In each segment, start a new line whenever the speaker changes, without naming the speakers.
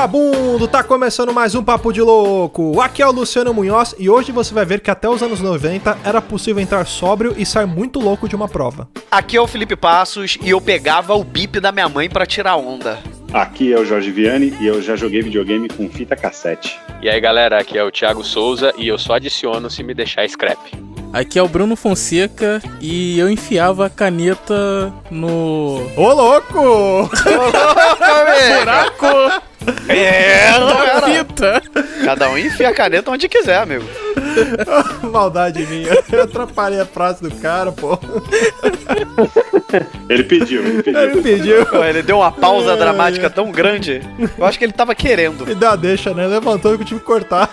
vagabundo! Tá começando mais um Papo de Louco. Aqui é o Luciano Munhoz e hoje você vai ver que até os anos 90 era possível entrar sóbrio e sair muito louco de uma prova.
Aqui é o Felipe Passos e eu pegava o bip da minha mãe pra tirar onda.
Aqui é o Jorge Vianney e eu já joguei videogame com fita cassete.
E aí galera, aqui é o Thiago Souza e eu só adiciono se me deixar scrap.
Aqui é o Bruno Fonseca e eu enfiava a caneta no.
Ô louco!
Ô, louco!
Buraco
É,
da fita!
Cada um enfia a caneta onde quiser, amigo.
Maldade minha. Eu atrapalhei a frase do cara, pô.
Ele pediu, ele pediu.
Ele pediu.
Pô, Ele deu uma pausa dramática tão grande. Eu acho que ele tava querendo.
Me dá deixa, né? Levantou que eu tive que cortar.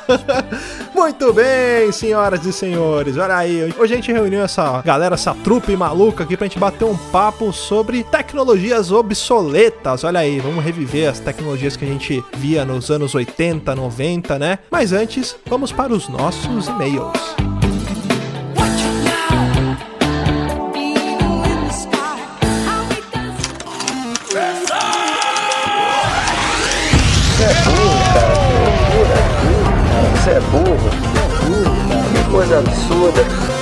Muito bem, senhoras e senhores. Olha aí. Hoje a gente reuniu essa galera, essa trupe maluca aqui pra gente bater um papo sobre tecnologias obsoletas. Olha aí, vamos reviver as tecnologias que a gente via nos anos 80, 90, né? Mas antes, vamos para os nossos e-mails.
Você é burro. Que coisa absurda.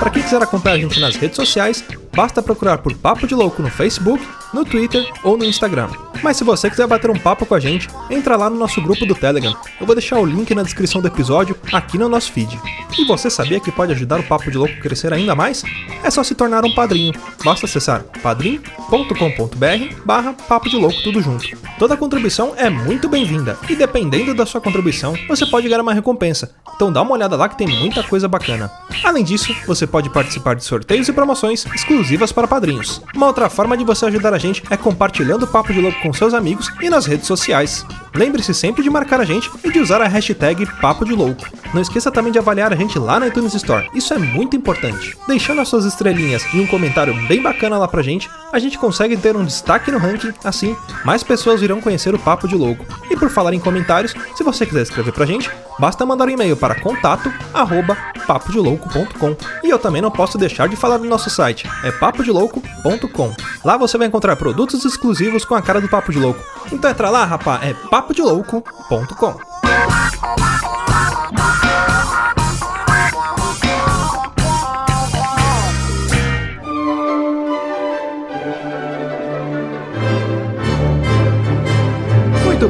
Para quem quiser acompanhar a gente nas redes sociais, basta procurar por Papo de Louco no Facebook, no Twitter ou no Instagram. Mas se você quiser bater um papo com a gente, entra lá no nosso grupo do Telegram. Eu vou deixar o link na descrição do episódio aqui no nosso feed. E você sabia que pode ajudar o Papo de Louco a crescer ainda mais? É só se tornar um padrinho. Basta acessar padrim.com.br barra Papo de Louco tudo junto. Toda contribuição é muito bem-vinda e dependendo da sua contribuição, você pode ganhar uma recompensa. Então dá uma olhada lá que tem muita coisa bacana. Além disso, você pode participar de sorteios e promoções exclusivas para padrinhos. Uma outra forma de você ajudar a gente é compartilhando o Papo de Louco com seus amigos e nas redes sociais. Lembre-se sempre de marcar a gente e de usar a hashtag Papo de Louco. Não esqueça também de avaliar a gente lá na iTunes Store, isso é muito importante. Deixando as suas estrelinhas e um comentário bem bacana lá pra gente, a gente consegue ter um destaque no ranking, assim, mais pessoas irão conhecer o Papo de Louco. E por falar em comentários, se você quiser escrever pra gente, basta mandar um e-mail para contato arroba papodelouco.com. E eu também não posso deixar de falar do nosso site, é papodelouco.com. Lá você vai encontrar produtos exclusivos com a cara do Papo de Louco. Então entra lá, rapá, é papodelouco.com.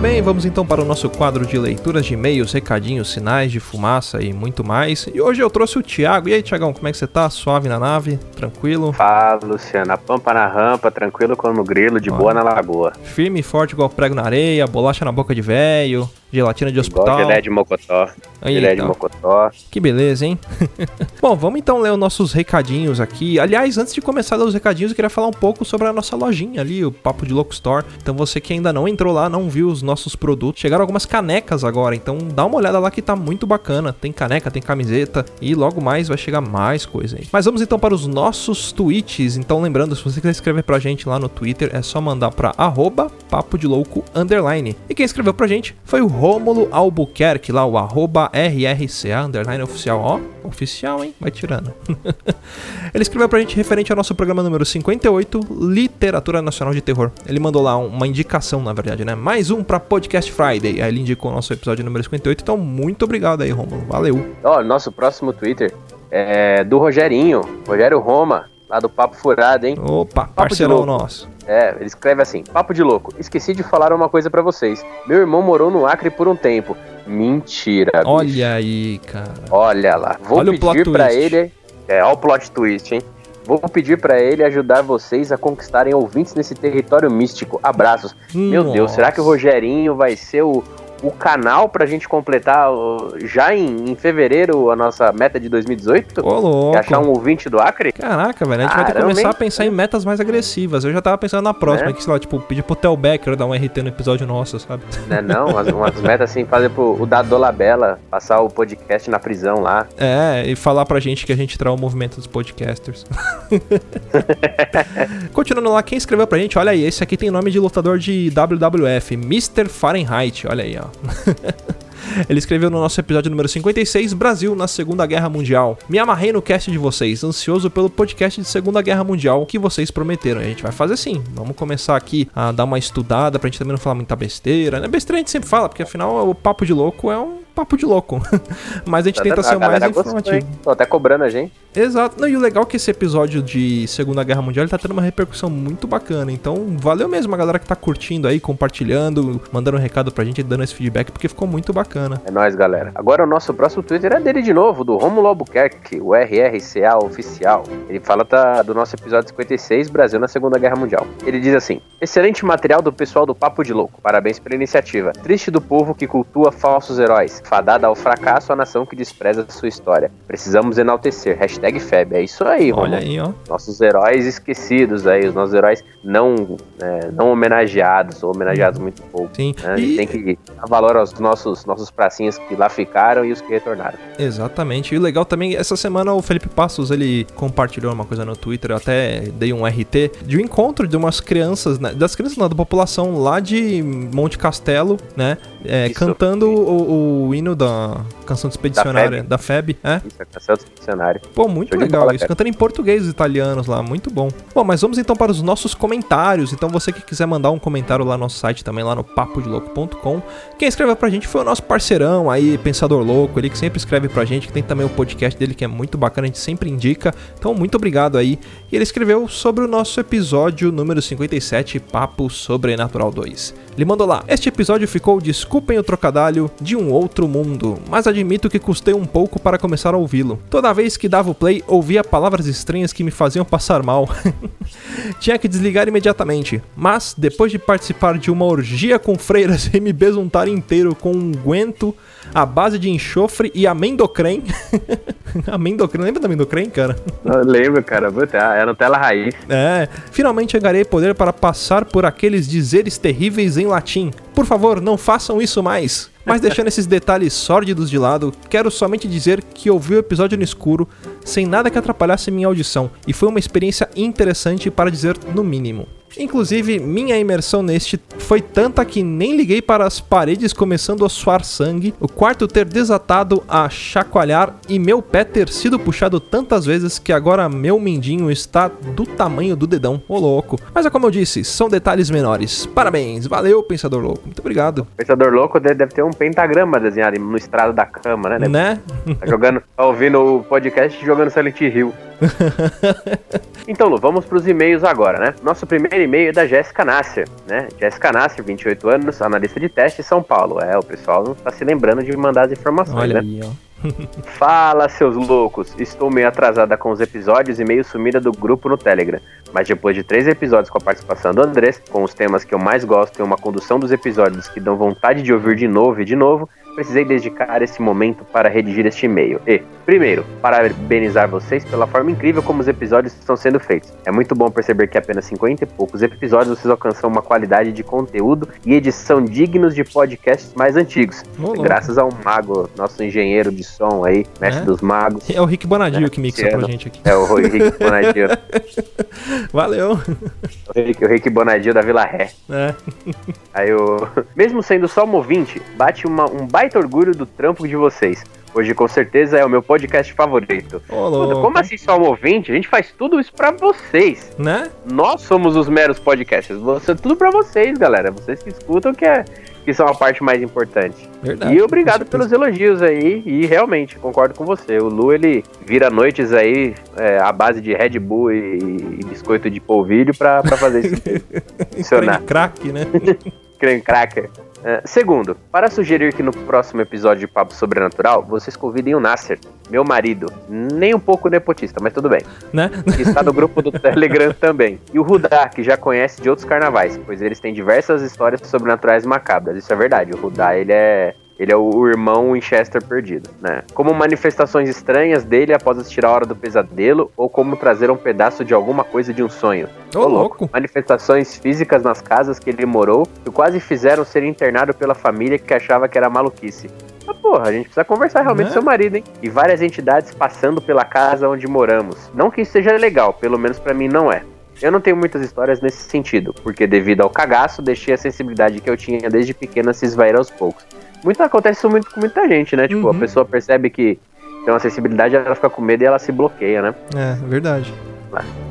bem, vamos então para o nosso quadro de leituras de e-mails, recadinhos, sinais de fumaça e muito mais. E hoje eu trouxe o Thiago. E aí, Thiagão, como é que você tá? Suave na nave? Tranquilo?
Fala, Luciano. A pampa na rampa, tranquilo como grilo, de boa na lagoa.
Firme e forte igual prego na areia, bolacha na boca de velho, gelatina de
Igual
hospital.
gelé de mocotó.
Aí,
Gelé de
então.
mocotó.
Que beleza, hein? Bom, vamos então ler os nossos recadinhos aqui. Aliás, antes de começar a ler os recadinhos, eu queria falar um pouco sobre a nossa lojinha ali, o Papo de Louco Store. Então você que ainda não entrou lá, não viu os nossos produtos, chegaram algumas canecas agora, então dá uma olhada lá que tá muito bacana. Tem caneca, tem camiseta e logo mais vai chegar mais coisa aí. Mas vamos então para os nossos tweets. Então lembrando, se você quiser escrever pra gente lá no Twitter, é só mandar pra arroba papo de louco underline. E quem escreveu pra gente foi o Rômulo Albuquerque, lá o arroba RRCA underline oficial. Ó, oficial, hein? Vai tirando. Ele escreveu pra gente referente ao nosso programa número 58, Literatura Nacional de Terror. Ele mandou lá uma indicação, na verdade, né? Mais um pra Podcast Friday. Aí ele indicou o nosso episódio número 58. Então, muito obrigado aí, Rômulo. Valeu.
Ó, nosso próximo Twitter é do Rogerinho. Rogério Roma, lá do Papo Furado, hein?
Opa,
de
parceirão
louco.
nosso.
É, ele escreve assim: Papo de louco. Esqueci de falar uma coisa pra vocês. Meu irmão morou no Acre por um tempo. Mentira, bicho.
Olha aí, cara.
Olha lá. Vou
Olha o
pedir pra
twist.
ele. É, olha o plot twist, hein? Vou pedir pra ele ajudar vocês a conquistarem ouvintes nesse território místico. Abraços. Meu Deus, será que o Rogerinho vai ser o, o canal pra gente completar já em, em fevereiro a nossa meta de 2018?
Ô, louco.
E achar um ouvinte do Acre?
Caraca, velho, a gente vai ter que começar
hein?
a pensar em metas mais agressivas. Eu já tava pensando na próxima,
Né?
que sei lá, tipo, pedir pro Tel Becker dar um RT no episódio nosso, sabe?
Né, não, umas, umas metas assim, fazer pro o Dado Dolabella passar o podcast na prisão lá.
É, e falar pra gente que a gente traz o movimento dos podcasters. Continuando lá, quem escreveu pra gente, olha aí, esse aqui tem nome de lutador de WWF, Mr. Fahrenheit, olha aí, ó. Ele escreveu no nosso episódio número 56, Brasil na Segunda Guerra Mundial. Me amarrei no cast de vocês, ansioso pelo podcast de Segunda Guerra Mundial que vocês prometeram. A gente vai fazer sim. Vamos começar aqui a dar uma estudada pra gente também não falar muita besteira. Né? Besteira a gente sempre fala, porque afinal o papo de louco é um papo de louco. Mas a gente tenta ser o mais informativo.
Tô até cobrando a gente.
Exato. Não, e o legal é que esse episódio de Segunda Guerra Mundial tá tendo uma repercussão muito bacana. Então, valeu mesmo a galera que tá curtindo aí, compartilhando, mandando um recado pra gente, dando esse feedback, porque ficou muito bacana.
É nóis, galera. Agora o nosso próximo Twitter é dele de novo, do Romulo Albuquerque, o RRCA oficial. Ele fala tá, do nosso episódio 56, Brasil na Segunda Guerra Mundial. Ele diz assim: Excelente material do pessoal do Papo de Louco. Parabéns pela iniciativa. Triste do povo que cultua falsos heróis. Fadada ao fracasso a nação que despreza sua história. Precisamos enaltecer. Hashtag FEB. É isso aí, Romulo.
Olha aí, ó.
Nossos heróis esquecidos aí, os nossos heróis não, é, não homenageados, ou homenageados muito pouco.
Sim.
né? A gente
E-
tem que dar valor aos nossos, nossos pracinhas que lá ficaram e os que retornaram.
Exatamente. E o legal também, essa semana o Felipe Passos, ele compartilhou uma coisa no Twitter, eu até dei um RT, de um encontro de umas crianças, né, das crianças não, da população lá de Monte Castelo, né, é, cantando o, o hino da canção expedicionária, da FEB, é?
Isso é canção do dicionário.
Pô, muito
Show
legal isso. Cantando em português os italianos lá, muito bom. Bom, mas vamos então para os nossos comentários. Então você que quiser mandar um comentário lá no nosso site também, lá no papodelouco.com. Quem escreveu pra gente foi o nosso parceirão aí, Pensador Louco, ele que sempre escreve pra gente, que tem também o podcast dele que é muito bacana, a gente sempre indica. Então, muito obrigado aí. E ele escreveu sobre o nosso episódio número 57, Papo Sobrenatural 2. Ele mandou lá: Este episódio ficou, desculpem o trocadilho, de um outro mundo, mas admito que custei um pouco para começar a ouvi-lo. Toda vez que dava o play, ouvia palavras estranhas que me faziam passar mal. Tinha que desligar imediatamente, mas depois de participar de uma orgia com freiras e me besuntar inteiro com um guento à base de enxofre e amendocrem. amendocrem, lembra da amendocrem, cara?
Eu lembro, cara. É Nutella raiz.
É, finalmente angarei poder para passar por aqueles dizeres terríveis em latim. Por favor, não façam isso mais. Mas deixando esses detalhes sórdidos de lado, quero somente dizer que ouvi o episódio no escuro, sem nada que atrapalhasse minha audição, e foi uma experiência interessante para dizer no mínimo. Inclusive, minha imersão neste foi tanta que nem liguei para as paredes começando a suar sangue, o quarto ter desatado a chacoalhar e meu pé ter sido puxado tantas vezes que agora meu mindinho está do tamanho do dedão. Ô louco. Mas é como eu disse, são detalhes menores. Parabéns, valeu, Pensador Louco. Muito obrigado.
Pensador louco deve ter um pentagrama desenhado no estrado da cama, né?
Né?
Tá jogando, tá ouvindo o podcast e jogando Silent Hill. Então, Lu, vamos pros e-mails agora, né? Nosso primeiro e-mail é da Jéssica Nasser, né? Jéssica Nasser, 28 anos, analista de teste, São Paulo. É, o pessoal não tá se lembrando de mandar as informações,
Olha
né?
aí, ó.
Fala, seus loucos! Estou meio atrasada com os episódios e meio sumida do grupo no Telegram. Mas depois de três episódios com a participação do Andrés, com os temas que eu mais gosto e uma condução dos episódios que dão vontade de ouvir de novo e de novo, precisei dedicar esse momento para redigir este e-mail. E, primeiro, parabenizar vocês pela forma incrível como os episódios estão sendo feitos. É muito bom perceber que apenas 50 e poucos episódios vocês alcançam uma qualidade de conteúdo e edição dignos de podcasts mais antigos. Graças ao Mago, nosso engenheiro de som aí, mestre
É?
dos magos.
É o Rick Bonadio que mixa pra
Luciano.
gente aqui.
É o Rick Bonadio,
Valeu.
o Rick, o Rick Bonadio da Vila Ré.
É.
Aí o. Mesmo sendo só um ouvinte, bate uma- um baita orgulho do trampo de vocês. Hoje, com certeza, é o meu podcast favorito.
Ô,
Puta,
louco.
como assim só um ouvinte? A gente faz tudo isso pra vocês.
Né?
Nós somos os meros podcasters. Você, tudo pra vocês, galera. Vocês que escutam que, é, que são a parte mais importante.
Verdade.
E obrigado pelos elogios aí. E realmente, concordo com você. O Lu, ele vira noites aí é, à base de Red Bull e, e biscoito de polvilho pra, pra fazer isso. funcionar.
Creme crack, né?
Creme cracker. É, segundo, para sugerir que no próximo episódio de Papo Sobrenatural, vocês convidem o Nasser, meu marido, nem um pouco nepotista, mas tudo bem,
né?
que está no grupo do Telegram também. E o Rudá, que já conhece de outros carnavais, pois eles têm diversas histórias sobrenaturais macabras. Isso é verdade, o Rudá, ele é... Ele é o irmão Winchester perdido, né? Como manifestações estranhas dele após assistir a Hora do Pesadelo, ou como trazer um pedaço de alguma coisa de um sonho.
Ô, louco.
Manifestações físicas nas casas que ele morou que quase fizeram ser internado pela família que achava que era maluquice. Ah, porra, a gente precisa conversar realmente
Né?
com seu marido, hein? E várias entidades passando pela casa onde moramos. Não que isso seja legal, pelo menos pra mim não é. Eu não tenho muitas histórias nesse sentido, porque devido ao cagaço, deixei a sensibilidade que eu tinha desde pequena se esvair aos poucos. Muito acontece isso muito com muita gente, né? Tipo,
Uhum.
a pessoa percebe que tem uma acessibilidade, ela fica com medo e ela se bloqueia, né?
É, verdade.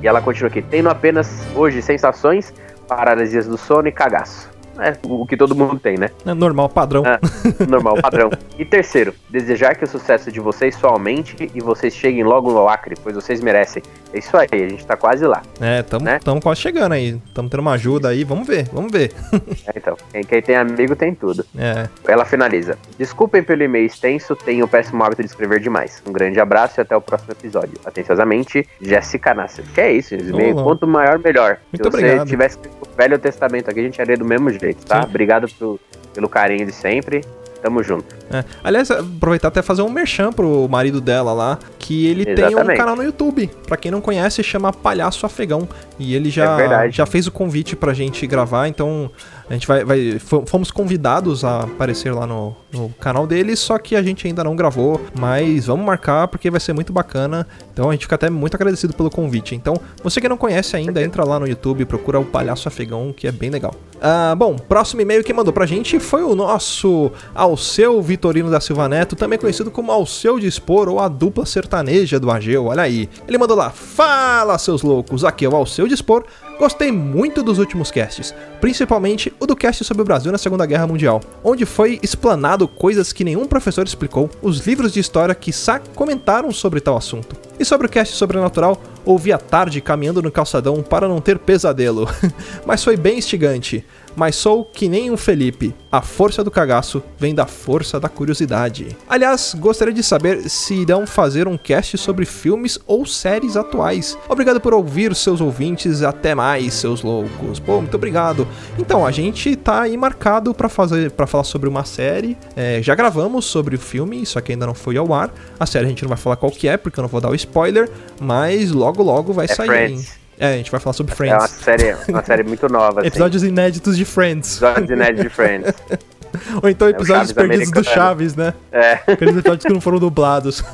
E ela continua aqui, tendo apenas hoje sensações, paralisias do sono e cagaço. É o que todo mundo tem, né?
É normal, padrão.
É, normal, padrão. E terceiro, desejar que o sucesso de vocês só aumente e vocês cheguem logo no Acre, pois vocês merecem. É isso aí, a gente tá quase lá.
É, tamo,
Né?
tamo quase chegando aí. Tamo tendo uma ajuda aí, vamos ver, vamos ver.
É, então, quem, quem tem amigo tem tudo.
É,
Ela finaliza. Desculpem pelo e-mail extenso, tenho o péssimo hábito de escrever demais. Um grande abraço e até o próximo episódio. Atenciosamente, Jéssica Nasser. Que é isso, e-mail. Quanto maior, melhor.
Muito
Se você
obrigado.
tivesse o Velho Testamento aqui, a gente ia ler do mesmo jeito, tá?
Sim.
Obrigado pelo, pelo carinho de sempre. Tamo junto.
é. Aliás, aproveitar até fazer um merchan pro marido dela lá, que ele tem um
Exatamente.
canal no YouTube. Pra quem não conhece, chama Palhaço Afegão. E ele já,
É
já fez o convite pra gente gravar, então a gente vai. vai fo- fomos convidados a aparecer lá no, no canal dele, só que a gente ainda não gravou. Mas vamos marcar porque vai ser muito bacana. Então a gente fica até muito agradecido pelo convite. Então, você que não conhece ainda, entra lá no YouTube, procura o Palhaço Afegão, que é bem legal. Ah, bom, próximo e-mail que mandou pra gente foi o nosso Alceu Vitorino da Silva Neto, também conhecido como Alceu Dispor ou a dupla sertaneja do Ageu, olha aí. Ele mandou lá, fala seus loucos, aqui é o Alceu Dispor, gostei muito dos últimos casts, principalmente o do cast sobre o Brasil na Segunda Guerra Mundial, onde foi explanado coisas que nenhum professor explicou, os livros de história que comentaram sobre tal assunto. E sobre o cast sobrenatural, ouvi à tarde caminhando no calçadão para não ter pesadelo. Mas foi bem instigante. Mas sou que nem um Felipe. A força do cagaço vem da força da curiosidade. Aliás, gostaria de saber se irão fazer um cast sobre filmes ou séries atuais. Obrigado por ouvir seus ouvintes. Até mais, seus loucos. Pô, muito obrigado. Então, a gente tá aí marcado para fazer para falar sobre uma série. É, já gravamos sobre o filme, só que ainda não foi ao ar. A série a gente não vai falar qual que é, porque eu não vou dar o spoiler, mas logo logo vai
É
sair.
Friends.
É, a gente vai falar sobre
É uma
Friends.
série, uma série muito nova. Assim.
Episódios inéditos de Friends.
Episódios inéditos de Friends.
Ou então
o
episódios
Chaves
perdidos do
americano.
Chaves, né?
É.
Aqueles episódios que não foram dublados.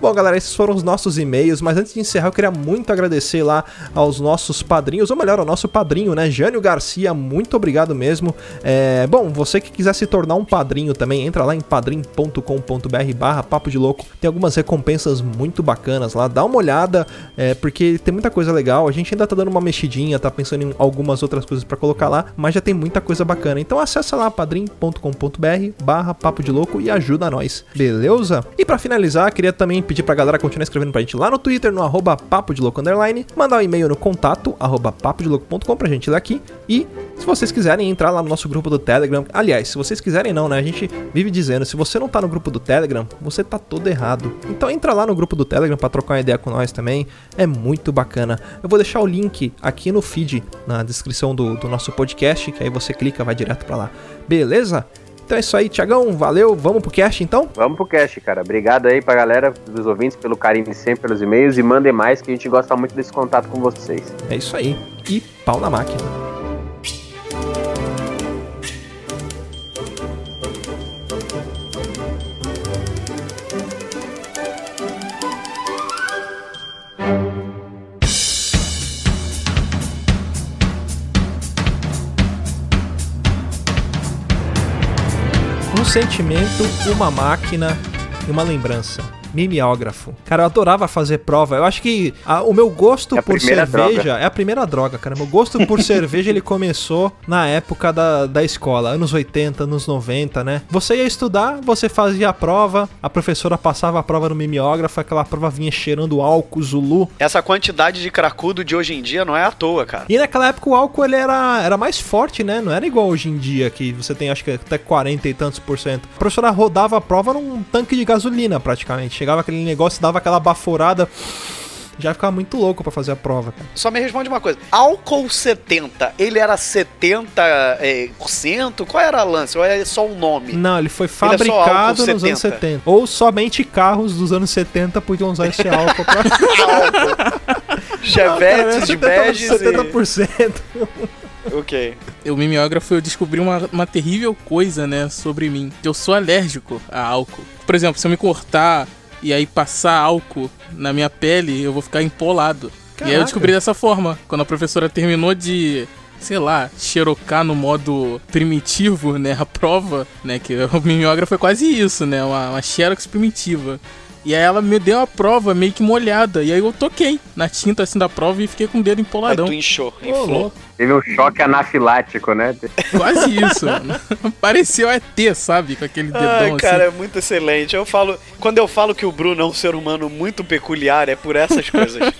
Bom, galera, esses foram os nossos e-mails, mas antes de encerrar, eu queria muito agradecer lá aos nossos padrinhos, ou melhor, ao nosso padrinho, né? Jânio Garcia, muito obrigado mesmo. É, bom, você que quiser se tornar um padrinho também, entra lá em padrim.com.br barra papo de louco. Tem algumas recompensas muito bacanas lá, dá uma olhada, é, porque tem muita coisa legal. A gente ainda tá dando uma mexidinha, tá pensando em algumas outras coisas pra colocar lá, mas já tem muita coisa bacana. Então acessa lá padrim.com.br barra papo de louco e ajuda nós, beleza? E pra finalizar, queria também pedir pra galera continuar escrevendo pra gente lá no Twitter, no arroba papo de louco underline, mandar um e-mail no contato, arroba papodelouco.com pra gente ler aqui. E se vocês quiserem entrar lá no nosso grupo do Telegram, aliás, se vocês quiserem não, né? A gente vive dizendo, se você não tá no grupo do Telegram, você tá todo errado. Então entra lá no grupo do Telegram pra trocar uma ideia com nós também, é muito bacana. Eu vou deixar o link aqui no feed, na descrição do, do nosso podcast, que aí você clica, vai direto pra lá. Beleza? Então é isso aí, Tiagão, valeu, vamos pro cast então?
Vamos pro cast, cara. Obrigado aí pra galera dos ouvintes pelo carinho de sempre, pelos e-mails e mandem mais que a gente gosta muito desse contato com vocês.
É isso aí, e pau na máquina. Sentimento, uma máquina e uma lembrança. Mimeógrafo. Cara, eu adorava fazer prova. Eu acho que a- o meu gosto
É
por cerveja
droga.
é a primeira droga, cara. Meu gosto por cerveja ele começou na época da, da escola, anos 80, anos 90, né? Você ia estudar, você fazia a prova, a professora passava a prova no mimeógrafo, aquela prova vinha cheirando álcool, Zulu.
Essa quantidade de cracudo de hoje em dia não é à toa, cara.
E naquela época o álcool ele era, era mais forte, né? Não era igual hoje em dia, que você tem acho que até 40 e tantos por cento. A professora rodava a prova num tanque de gasolina, praticamente. Chegava aquele negócio, dava aquela baforada. Já ficava muito louco pra fazer a prova, cara.
Só me responde uma coisa. Álcool 70, ele era 70%? É, por cento? Qual era a lance? Ou é só um nome?
Não, ele foi
Ele é
fabricado nos
70.
anos 70. Ou somente carros dos anos 70 podiam usar esse álcool pra.
Chevette de Beges e...
70%.
Ok.
O mimeógrafo eu descobri uma, uma terrível coisa, né, sobre mim. Eu sou alérgico a álcool. Por exemplo, se eu me cortar e aí passar álcool na minha pele, eu vou ficar empolado. E aí eu
Caraca.
descobri dessa forma. Quando a professora terminou de sei lá, xerocar no modo primitivo, né? A prova, né? Que o mimeógrafo é quase isso, né? Uma, uma xerox primitiva. E aí ela me deu a prova meio que molhada. E aí eu toquei na tinta assim da prova e fiquei com o dedo
Aí
empoladão.
tu inchou, inflou.
Teve um choque anafilático, né?
Quase isso. Pareceu ET, sabe? Com aquele dedão
Ai,
assim.
cara, é muito excelente. Eu falo, quando eu falo que o Bruno é um ser humano muito peculiar, é por essas coisas.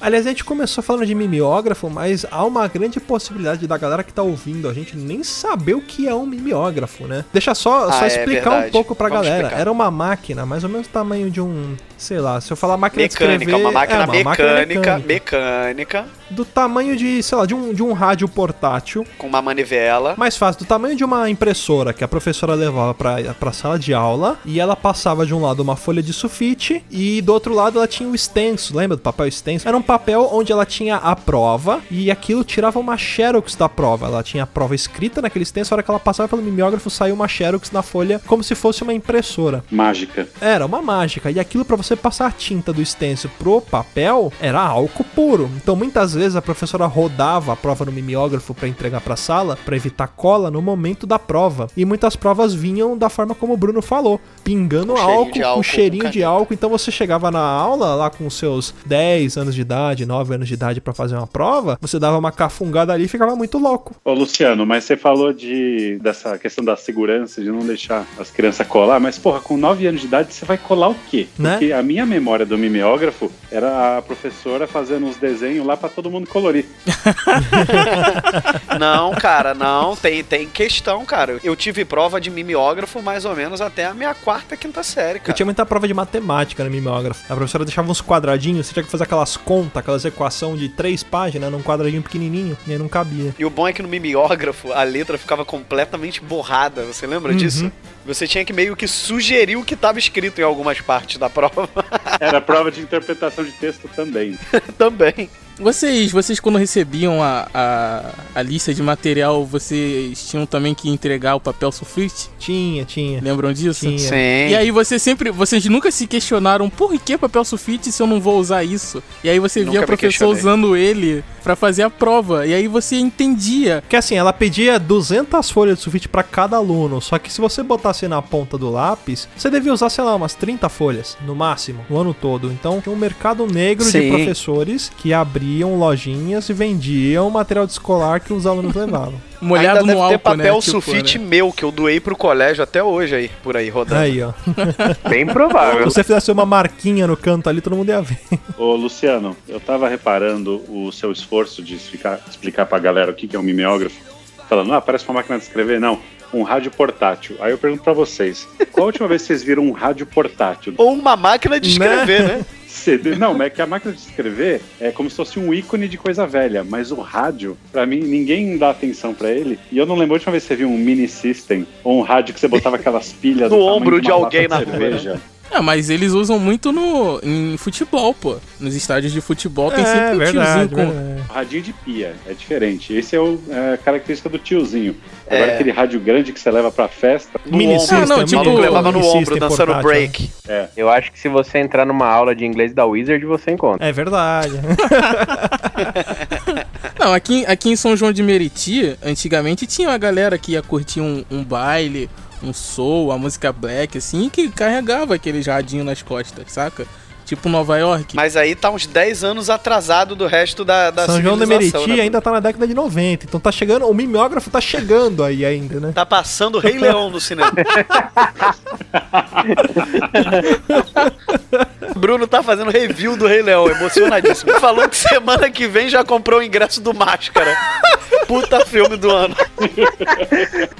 Aliás, a gente começou falando de mimeógrafo, mas há uma grande possibilidade da galera que tá ouvindo a gente nem saber o que é um mimeógrafo, né? Deixa só,
Ah,
só
é
explicar um pouco pra
Vamos
galera.
explicar.
Era uma máquina, mais ou menos do tamanho de um, sei lá, se eu falar máquina de
mecânica,
escrever...
uma máquina
é, uma
mecânica,
máquina
mecânica,
Do tamanho de, sei lá, de um, de um rádio portátil.
com uma manivela.
Mais fácil, do tamanho de uma impressora que a professora levava pra, pra sala de aula e ela passava de um lado uma folha de sulfite e do outro lado ela tinha o extenso, lembra do papel extenso? Era um papel onde ela tinha a prova e aquilo tirava uma xerox da prova. Ela tinha a prova escrita naquele extenso, a hora que ela passava pelo mimeógrafo saiu uma xerox na folha como se fosse uma impressora.
Mágica.
Era uma mágica. E aquilo pra você passar a tinta do extenso pro papel era álcool puro. Então muitas vezes a professora rodava a prova no mimeógrafo pra entregar pra sala pra evitar cola no momento da prova. E muitas provas vinham da forma como o Bruno falou, pingando álcool,
álcool,
cheirinho
com
de álcool. Então você chegava na aula lá com seus 10 anos de idade, 9 anos de idade pra fazer uma prova, você dava uma cafungada ali e ficava muito louco.
Ô, Luciano, mas você falou de dessa questão da segurança, de não deixar as crianças colar, mas, porra, com 9 anos de idade você vai colar o quê?
Né?
Porque a minha memória do mimeógrafo era a professora fazendo uns desenhos lá pra todo mundo colorir.
Não, cara, não, tem, tem questão, cara. Eu tive prova de mimeógrafo mais ou menos até a minha quarta, quinta série,
Eu
cara.
tinha muita prova de matemática no mimeógrafo. A professora deixava uns quadradinhos, você tinha que fazer aquelas contas, aquelas equações de três páginas num quadradinho pequenininho, e aí não cabia.
E o bom é que no mimeógrafo a letra ficava completamente borrada, você lembra
Uhum.
disso? Você tinha que meio que sugerir o que estava escrito em algumas partes da prova
Era prova de interpretação de texto também.
também.
Vocês, vocês quando recebiam a, a, a lista de material, vocês tinham também que entregar o papel sulfite?
Tinha, tinha.
Lembram disso?
Tinha.
Sim.
E aí você sempre, vocês nunca se questionaram por que papel sulfite se eu não vou usar isso? E aí você via
Nunca
a
me
professora
questionei.
usando ele pra fazer a prova. E aí você entendia.
Porque assim, ela pedia 200 folhas de sulfite pra cada aluno, só que se você botasse na ponta do lápis, você devia usar, sei lá, umas 30 folhas, no máximo, no ano todo. Então tinha um mercado negro de
Sim.
professores que abriam lojinhas e vendiam material de escolar que os alunos levavam.
Molhado
Ainda deve
no álcool,
ter papel
né? Tipo,
sulfite
né?
meu, que eu doei pro colégio até hoje aí, por aí, rodando.
Aí, ó.
Bem
Se
provável.
você fizesse uma marquinha no canto ali, todo mundo ia ver.
Ô, Luciano, eu tava reparando o seu esforço de explicar, explicar pra galera o que que é um mimeógrafo, falando, ah, parece uma máquina de escrever. Não, um rádio portátil. Aí eu pergunto pra vocês, qual a última vez que vocês viram um rádio portátil?
Ou uma máquina de
Né?
escrever, né?
CD. Não, mas é que a máquina de escrever é como se fosse um ícone de coisa velha, mas o rádio, pra mim, ninguém dá atenção pra ele. E eu não lembro a última vez que você viu um mini system ou um rádio que você botava aquelas pilhas
No
do
ombro de
uma
alguém
de
na rua, né?
Ah, mas eles usam muito no, em futebol, pô. Nos estádios de futebol tem
É,
sempre um
verdade,
tiozinho com.
verdade.
Radinho de pia, é diferente. Esse é, o, é a característica do tiozinho. Agora
É.
aquele rádio grande que você leva pra festa.
No
Mini
ombro.
system,
Ah, não,
O
tipo-
maluco levava no ombro, dançando
portátil,
break.
É.
Eu acho que se você entrar numa aula de inglês da Wizard, você encontra.
É verdade.
Não, aqui, aqui em São João de Meriti, antigamente tinha uma galera que ia curtir um, um baile, um soul, a música black, assim, que carregava aquele radinho nas costas, saca? Tipo Nova York.
Mas aí tá uns 10 anos atrasado do resto da, da
São João de
civilização,
Meriti
né?
ainda tá na década de 90, então tá chegando, o mimeógrafo tá chegando aí ainda, né?
Tá passando o Rei Leão no cinema. Bruno tá fazendo review do Rei Leão, emocionadíssimo. Falou que semana que vem já comprou o ingresso do Máscara. Puta filme do ano.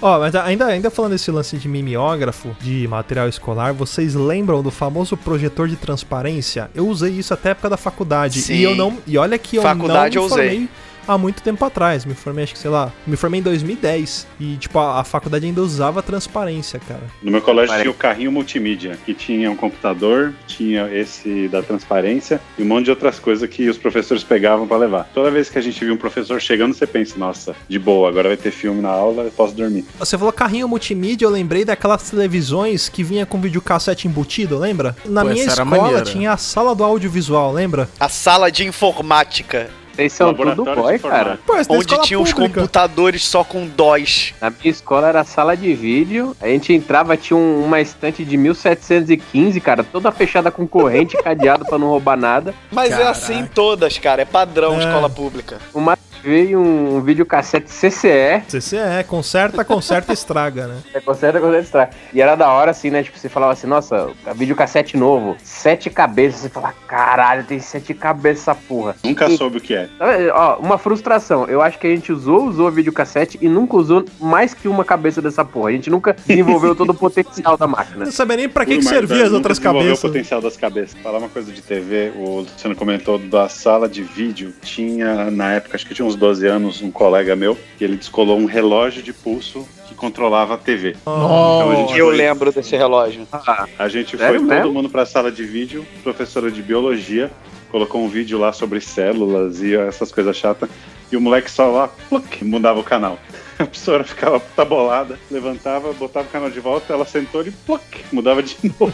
Ó, mas ainda, ainda falando desse lance de mimeógrafo, de material escolar, vocês lembram do famoso projetor de transparência? Eu usei isso até a época da faculdade.
Sim.
E eu não. E olha que eu
Faculdade
não
eu
me
usei.
Há muito tempo atrás. Me formei, acho que, sei lá, me formei em 2010. E, tipo, a, a faculdade ainda usava transparência, cara.
No meu colégio
Parece.
tinha o carrinho multimídia, que tinha um computador, tinha esse da transparência e um monte de outras coisas que os professores pegavam pra levar. Toda vez que a gente via um professor chegando, você pensa, nossa, de boa, agora vai ter filme na aula, eu posso dormir.
Você falou carrinho multimídia, eu lembrei daquelas televisões que vinha com videocassete embutido, lembra? Na
Pô,
minha escola
maneira.
tinha a sala do audiovisual, lembra?
A sala de informática.
Vocês são tudo boy, cara.
Pô, é
Onde tinha os computadores só com DOS.
Na minha escola era sala de vídeo. A gente entrava, tinha um- uma estante de 1715, cara, toda fechada com corrente, cadeado pra não roubar nada.
Mas é
Caraca.
assim em todas, cara. É padrão
É.
escola pública.
Uma E um videocassete CCE.
CCE, é, conserta, conserta e estraga, né?
É, conserta, conserta, estraga. E era da hora, assim, né? Tipo, você falava assim, nossa, videocassete novo, sete cabeças. Você fala, caralho, tem sete cabeças essa porra.
Nunca
E-
soube o que é.
Sabe, Ó, uma frustração. Eu acho que a gente usou, usou videocassete e nunca usou mais que uma cabeça dessa porra. A gente nunca desenvolveu todo o potencial da máquina.
Não sabia nem pra que, que servia as outras cabeças.
o potencial das cabeças. Falar uma coisa de TV, o Luciano comentou da sala de vídeo. Tinha, na época, acho que tinha uns 12 anos, um colega meu, que ele descolou um relógio de pulso que controlava a TV. Então a gente
Eu
foi-
lembro desse relógio.
Ah,
A gente
Sério
foi todo
mesmo?
mundo pra sala de vídeo, professora de biologia, colocou um vídeo lá sobre células e essas coisas chatas, e o moleque só lá, pluc, mudava o canal. A professora ficava puta bolada, levantava, botava o canal de volta, ela sentou e pluc, mudava de novo.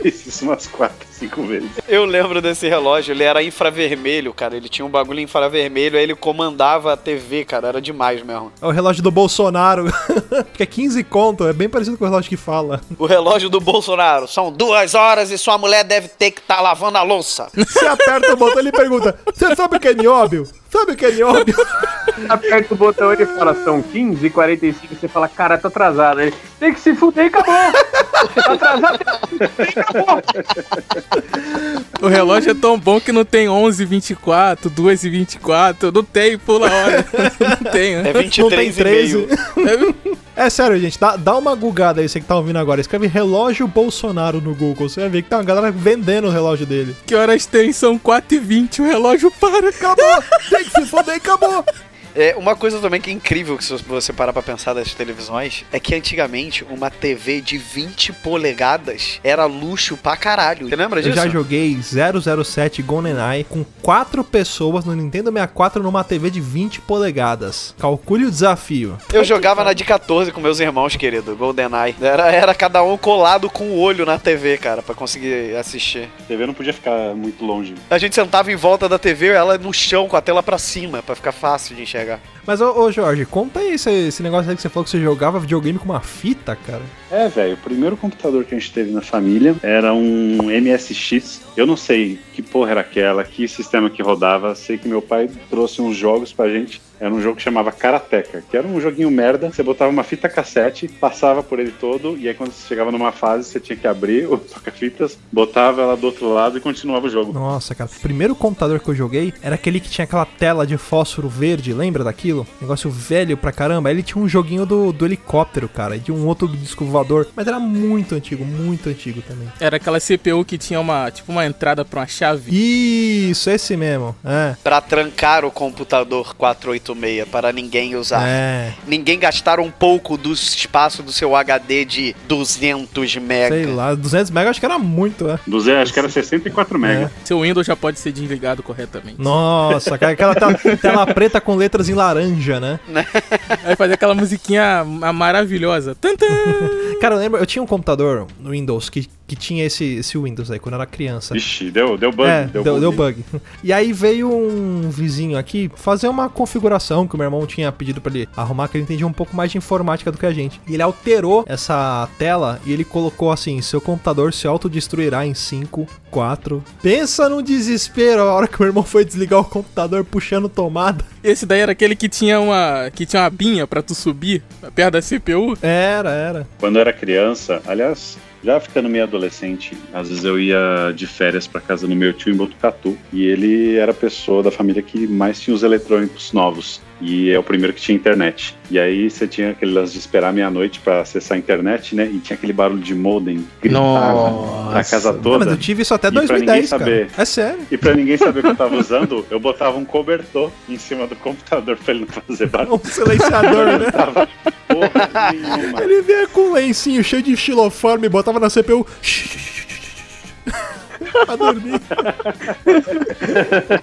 Fiz isso umas quatro, cinco vezes.
Eu lembro desse relógio, ele era infravermelho, cara. Ele tinha um bagulho infravermelho, aí ele comandava a TV, cara. Era demais mesmo.
É o relógio do Bolsonaro. que é 15 conto, é bem parecido com o relógio que fala.
O relógio do Bolsonaro. São duas horas e sua mulher deve ter que estar lavando a louça.
Você aperta o botão, ele pergunta: Você sabe o que é nióbio? Sabe o que é nióbio?
aperta o botão e ele fala, são 15 e 45 você fala, cara, tá atrasado. Ele, tem que se fuder e acabou. tá atrasado, tem que se fuder e acabou.
O relógio é tão bom que não tem 11 24, 2 e 24. Não tem, pula a hora. Não tem,
É
né?
Não tem
23 e
13.
meio.
É sério, gente, dá, dá uma gugada aí, você que tá ouvindo agora. Escreve relógio Bolsonaro no Google. Você vai ver que tem uma galera vendendo o relógio dele.
Que horas tem? São 4 e 20 o relógio para.
Acabou! tem que se foder, acabou!
É, uma coisa também que é incrível que se você parar pra pensar das televisões é que antigamente uma TV de 20 polegadas era luxo pra caralho. Você lembra
Eu
disso?
já joguei 007 GoldenEye com quatro pessoas no Nintendo 64 numa TV de 20 polegadas. Calcule o desafio.
Eu jogava na de 14 com meus irmãos, querido, GoldenEye. Era, era cada um colado com o olho na TV, cara, pra conseguir assistir.
A TV não podia ficar muito longe.
A gente sentava em volta da TV, ela no chão com a tela pra cima, pra ficar fácil de enxergar.
Mas, ô, ô Jorge, conta aí esse, esse negócio aí que você falou que você jogava videogame com uma fita, cara.
É, velho, o primeiro computador que a gente teve na família era um MSX. Eu não sei que porra era aquela, que sistema que rodava. Sei que meu pai trouxe uns jogos pra gente. Era um jogo que chamava Karateka, que era um joguinho merda. Você botava uma fita cassete, passava por ele todo, e aí quando você chegava numa fase, você tinha que abrir o toca-fitas, botava ela do outro lado e continuava o jogo.
Nossa, cara. O primeiro computador que eu joguei era aquele que tinha aquela tela de fósforo verde, lembra daquilo? Negócio velho pra caramba. Aí ele tinha um joguinho do, do helicóptero, cara, e de um outro do disco voador. Mas era muito antigo, muito antigo também.
Era aquela CPU que tinha uma, tipo, uma entrada pra uma chave.
Isso, esse mesmo. É.
Pra trancar o computador 486 para ninguém usar.
É.
Ninguém gastar um pouco do espaço do seu HD de 200 mega.
Sei lá, 200 MB acho que era muito, é.
Do Zé, acho que era 64 mega.
Seu Windows já pode ser desligado corretamente.
Nossa, cara, aquela tela, tela preta com letras em laranja, né?
Aí fazer aquela musiquinha ma- maravilhosa. Tantã!
Cara, eu lembro, eu tinha um computador no Windows que, que tinha esse, esse Windows aí quando era criança.
Vixe, deu, deu bug.
é,
deu,
deu, deu
bug.
E aí veio um vizinho aqui fazer uma configuração que o meu irmão tinha pedido pra ele arrumar, que ele entendia um pouco mais de informática do que a gente. E ele alterou essa tela e ele colocou assim: seu computador se autodestruirá em 5, 4. Pensa no desespero a hora que o meu irmão foi desligar o computador puxando tomada.
Esse daí era aquele que tinha uma que tinha uma binha pra tu subir perto da CPU.
Era, era.
Quando eu era criança, aliás, já ficando meio adolescente, às vezes eu ia de férias pra casa do meu tio em Botucatu e ele era a pessoa da família que mais tinha os eletrônicos novos e é o primeiro que tinha internet. E aí você tinha aquele lance de esperar meia-noite pra acessar a internet, né? E tinha aquele barulho de modem gritava na casa toda.
mas eu tive isso até
E pra
2010,
ninguém
cara.
saber.
É sério.
E pra ninguém saber o que eu tava usando, eu botava um cobertor em cima do computador pra ele não fazer barulho.
Um silenciador, né?
Tava porra nenhuma.
Ele vinha com um lencinho cheio de estiloforme e botava na CPU. Pra dormir.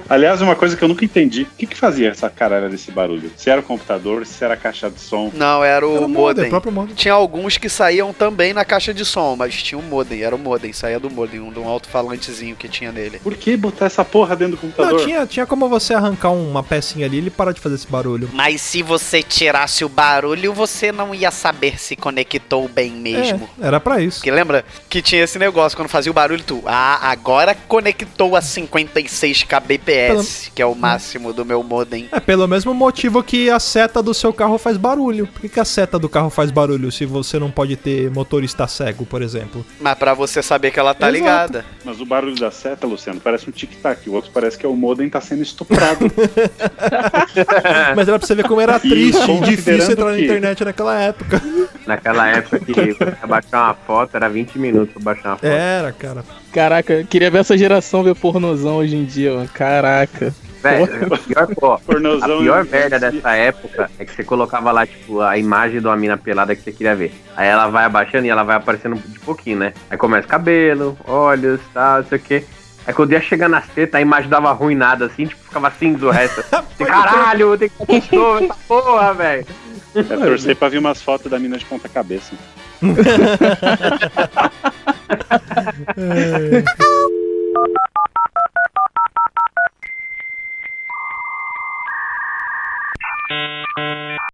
Aliás, uma coisa que eu nunca entendi: o que, que fazia essa caralho desse barulho? Se era o computador, se era a caixa de som.
Não, era o
Era o modem,
modem.
o próprio modem.
Tinha alguns que saíam também na caixa de som, mas tinha um modem, era o modem, saía do modem, um, de um alto-falantezinho que tinha nele.
Por que botar essa porra dentro do computador?
Não, tinha, tinha como você arrancar uma pecinha ali e ele parar de fazer esse barulho.
Mas se você tirasse o barulho, você não ia saber se conectou bem mesmo.
É, era pra isso.
Porque lembra que tinha esse negócio, quando fazia o barulho, tu, ah, agora conectou a 56 kbps, que é o máximo do meu modem.
É pelo mesmo motivo que a seta do seu carro faz barulho. Por que, que a seta do carro faz barulho se você não pode ter motorista cego, por exemplo?
Mas pra você saber que ela tá
Exato.
ligada.
Mas o barulho da seta, Luciano, parece um tic-tac. O outro parece que é o modem tá sendo estuprado.
Mas era pra você ver como era triste e difícil entrar na internet naquela época.
Naquela época que pra baixar uma foto era 20 minutos pra baixar uma foto.
Era, cara.
Caraca, eu queria ver essa geração ver pornozão hoje em dia, mano. Caraca.
Velho, a pior, pô,
Pornozão
a pior merda dessa época é que você colocava lá, tipo, a imagem de uma mina pelada que você queria ver. Aí ela vai abaixando e ela vai aparecendo de pouquinho, né? Aí começa cabelo, olhos, tal, não sei o quê. Aí quando ia chegar nas tetas, a imagem dava arruinada assim, tipo, ficava cinza o resto. Assim, Caralho, tem que novo essa porra, velho.
É torcer pra ver umas fotos da mina de ponta cabeça.
Eu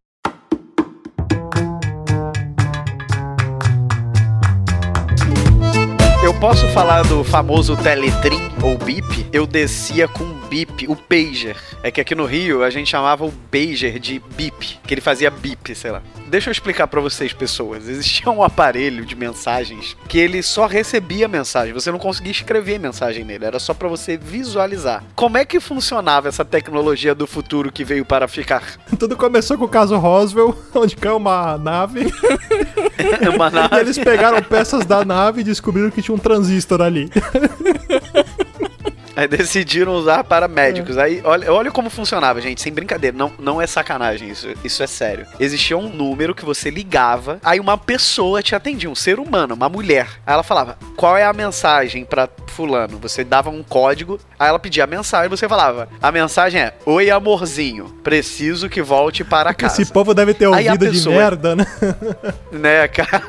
posso falar do famoso Teletrim ou Bip? Eu descia com um Bip, o pager. É que aqui no Rio a gente chamava o pager de Bip, que ele fazia Bip, sei lá. Deixa eu explicar pra vocês, pessoas. Existia um aparelho de mensagens que ele só recebia mensagem. Você não conseguia escrever mensagem nele, era só pra você visualizar. Como é que funcionava essa tecnologia do futuro que veio para ficar?
Tudo começou com o caso Roswell, onde caiu uma nave.
Uma
E
nave.
eles pegaram peças da nave e descobriram que tinha um transistor ali.
Aí decidiram usar para médicos. Aí, olha, olha como funcionava, gente, sem brincadeira. Não, não é sacanagem, isso, isso é sério. Existia um número que você ligava, aí uma pessoa te atendia, um ser humano, uma mulher. Aí ela falava, qual é a mensagem para fulano? Você dava um código, aí ela pedia a mensagem, você falava, a mensagem é, oi amorzinho, preciso que volte para casa.
Esse povo deve ter ouvido de
pessoa-
merda, né?
Né, cara?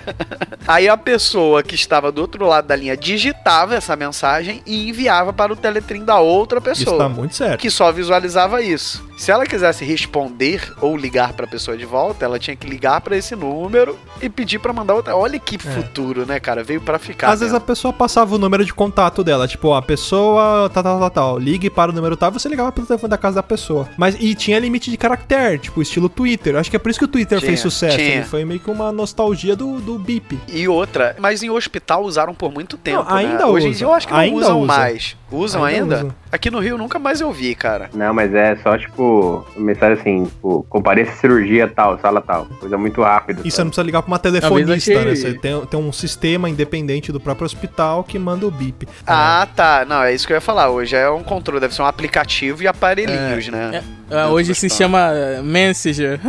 Aí a pessoa que estava do outro lado da linha digitava essa mensagem e enviava para o teletrim da outra
Isso
pessoa.
tá muito certo.
que só visualizava isso. Se ela quisesse responder ou ligar pra pessoa de volta, ela tinha que ligar pra esse número e pedir pra mandar outra. Olha que futuro, né, cara? Veio pra ficar.
É. Às vezes a
mesmo.
pessoa passava o número de contato dela, tipo, ó, a pessoa tal, tal, tal, tal, ligue para o número tal, você ligava pelo telefone da casa da pessoa. Mas, e tinha limite de caractere, tipo, estilo Twitter. Acho que é por isso que o Twitter
Tinha,
fez sucesso.
tinha.
Ele foi meio que uma nostalgia do, do bip.
E outra, mas em hospital usaram por muito tempo.
Não, ainda
né? Hoje em
usa.
dia eu acho que não
Ainda
usam
usa.
mais. Usam
Ainda
ainda?
usa.
Aqui no Rio nunca mais eu vi, cara.
Não, mas é só, tipo, mensagem assim, tipo, compareça à cirurgia tal, sala tal. Coisa muito rápida.
E você não precisa ligar pra uma telefonista,
achei-
né? Você tem, tem um sistema independente do próprio hospital que manda o bip.
Ah, tá. Não, é isso que eu ia falar. Hoje é um controle, deve ser um aplicativo e aparelhinhos, né?
É, ah, hoje se chama eh, Messenger.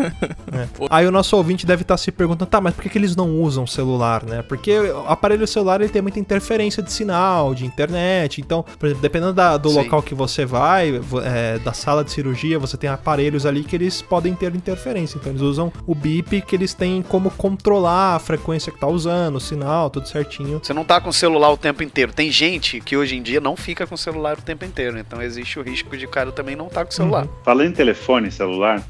Aí o nosso ouvinte deve estar se perguntando, tá, mas por que, que eles não usam celular, né? Porque o aparelho celular ele tem muita interferência de sinal, de internet. Então, por exemplo, dependendo da- do
Sim.
local que você vai, é, da sala de cirurgia, você tem aparelhos ali que eles podem ter interferência. Então, eles usam o bip que eles têm como controlar a frequência que tá usando, o sinal, tudo certinho.
Você não tá com o celular o tempo inteiro. Tem gente que hoje em dia não fica com o celular o tempo inteiro. Então existe o risco de o cara também não tá com o celular.
Uhum.
Falando em telefone celular,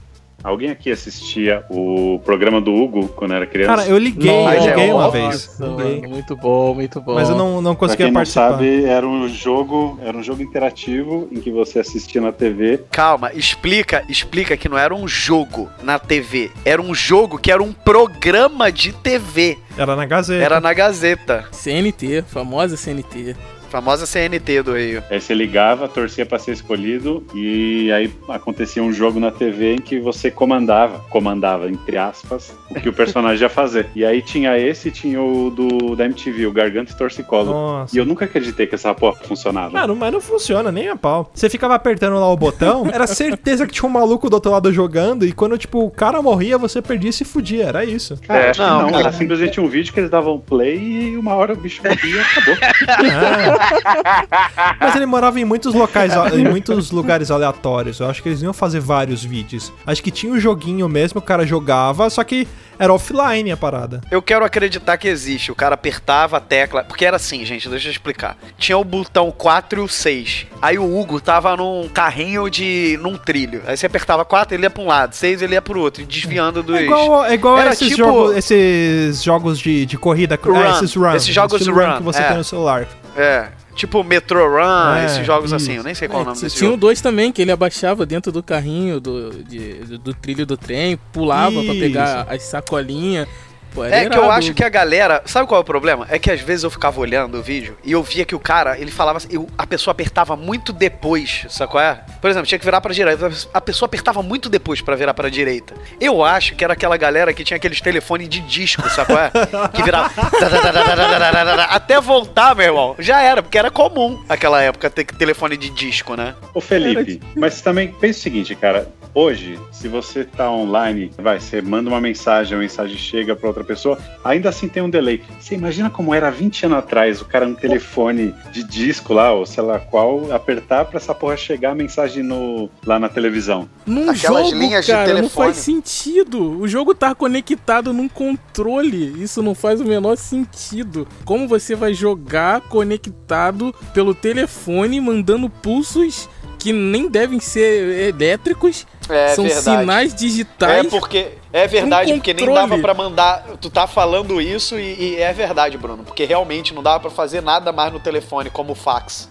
alguém aqui assistia o programa do Hugo quando era criança?
Cara, eu liguei, eu
Nossa,
liguei uma vez. Liguei.
muito bom, muito bom.
Mas eu não, não
Pra
conseguia
quem não
participar.
sabe, era um jogo, era um jogo interativo em que você assistia na TV.
Calma, explica, explica que não era um jogo na TV. Era um jogo que era um programa de TV.
Era na Gazeta.
Era na Gazeta.
CNT, famosa CNT.
Famosa CNT do Rio.
Aí você ligava, torcia pra ser escolhido e aí acontecia um jogo na TV em que você comandava, comandava entre aspas, o que o personagem ia fazer. E aí tinha esse, e tinha o do da MTV, o Garganta e Torcicolo.
Nossa.
E eu nunca acreditei que essa porra funcionava.
Ah, não, mas não funciona nem a pau. Você ficava apertando lá o botão, era certeza que tinha um maluco do outro lado jogando, e quando, tipo, o cara morria, você perdia e se fudia. Era isso.
Cara,
É,
acho que
não,
não,
cara.
era simplesmente um vídeo que eles davam play e uma hora o bicho morria e acabou.
Ah, Mas ele morava em muitos locais, em muitos lugares aleatórios. Eu acho que eles iam fazer vários vídeos. Acho que tinha um joguinho mesmo, o cara jogava, só que era offline a parada.
Eu quero acreditar que existe. O cara apertava a tecla. Porque era assim, gente, deixa eu explicar. Tinha o botão 4 e o 6. Aí o Hugo tava num carrinho de. num trilho. Aí você apertava 4, ele ia pra um lado, 6 ele ia pro outro, desviando dos.
É igual, é igual
Era
esses,
tipo-
jogos, esses jogos de, de corrida,
Run.
é, esses run.
Esses jogos
estilo
run,
que você
é.
tem no celular.
É. Tipo Metro Run,
É,
esses jogos
isso.
assim. Eu nem sei qual é o nome desse
tinha o
jogo.
2 também, que ele abaixava dentro do carrinho do, de- do, do trilho do trem, pulava pra pegar as sacolinhas. Pô, era
É que eu acho que a galera. Sabe qual é o problema? É que às vezes eu ficava olhando o vídeo e eu via que o cara, ele falava assim, eu- a pessoa apertava muito depois, sabe qual é? Por exemplo, tinha que virar pra direita. A pessoa apertava muito depois pra virar pra direita. Eu acho que era aquela galera que tinha aqueles telefones de disco, sabe qual é? Que virava. Até voltar, meu irmão. Já era, porque era comum naquela época ter telefone de disco, né?
Ô Felipe, mas também pensa o seguinte, cara. Hoje, se você tá online, vai, você manda uma mensagem, a mensagem chega pra outra pessoa, ainda assim tem um delay. Você imagina como era 20 anos atrás, o cara no telefone de disco lá, ou sei lá qual, apertar pra essa porra chegar a mensagem no, lá na televisão.
Num
Aquelas
jogo,
linhas de
cara, não
telefone.
faz sentido. O jogo tá conectado num controle. Isso não faz o menor sentido. Como você vai jogar conectado pelo telefone, mandando pulsos que nem devem ser elétricos?
É
São
verdade.
sinais
É
digitais.
porque é verdade,
Um
porque nem dava pra mandar. Tu tá falando isso e, e é verdade, Bruno, porque realmente não dava pra fazer nada mais no telefone como fax.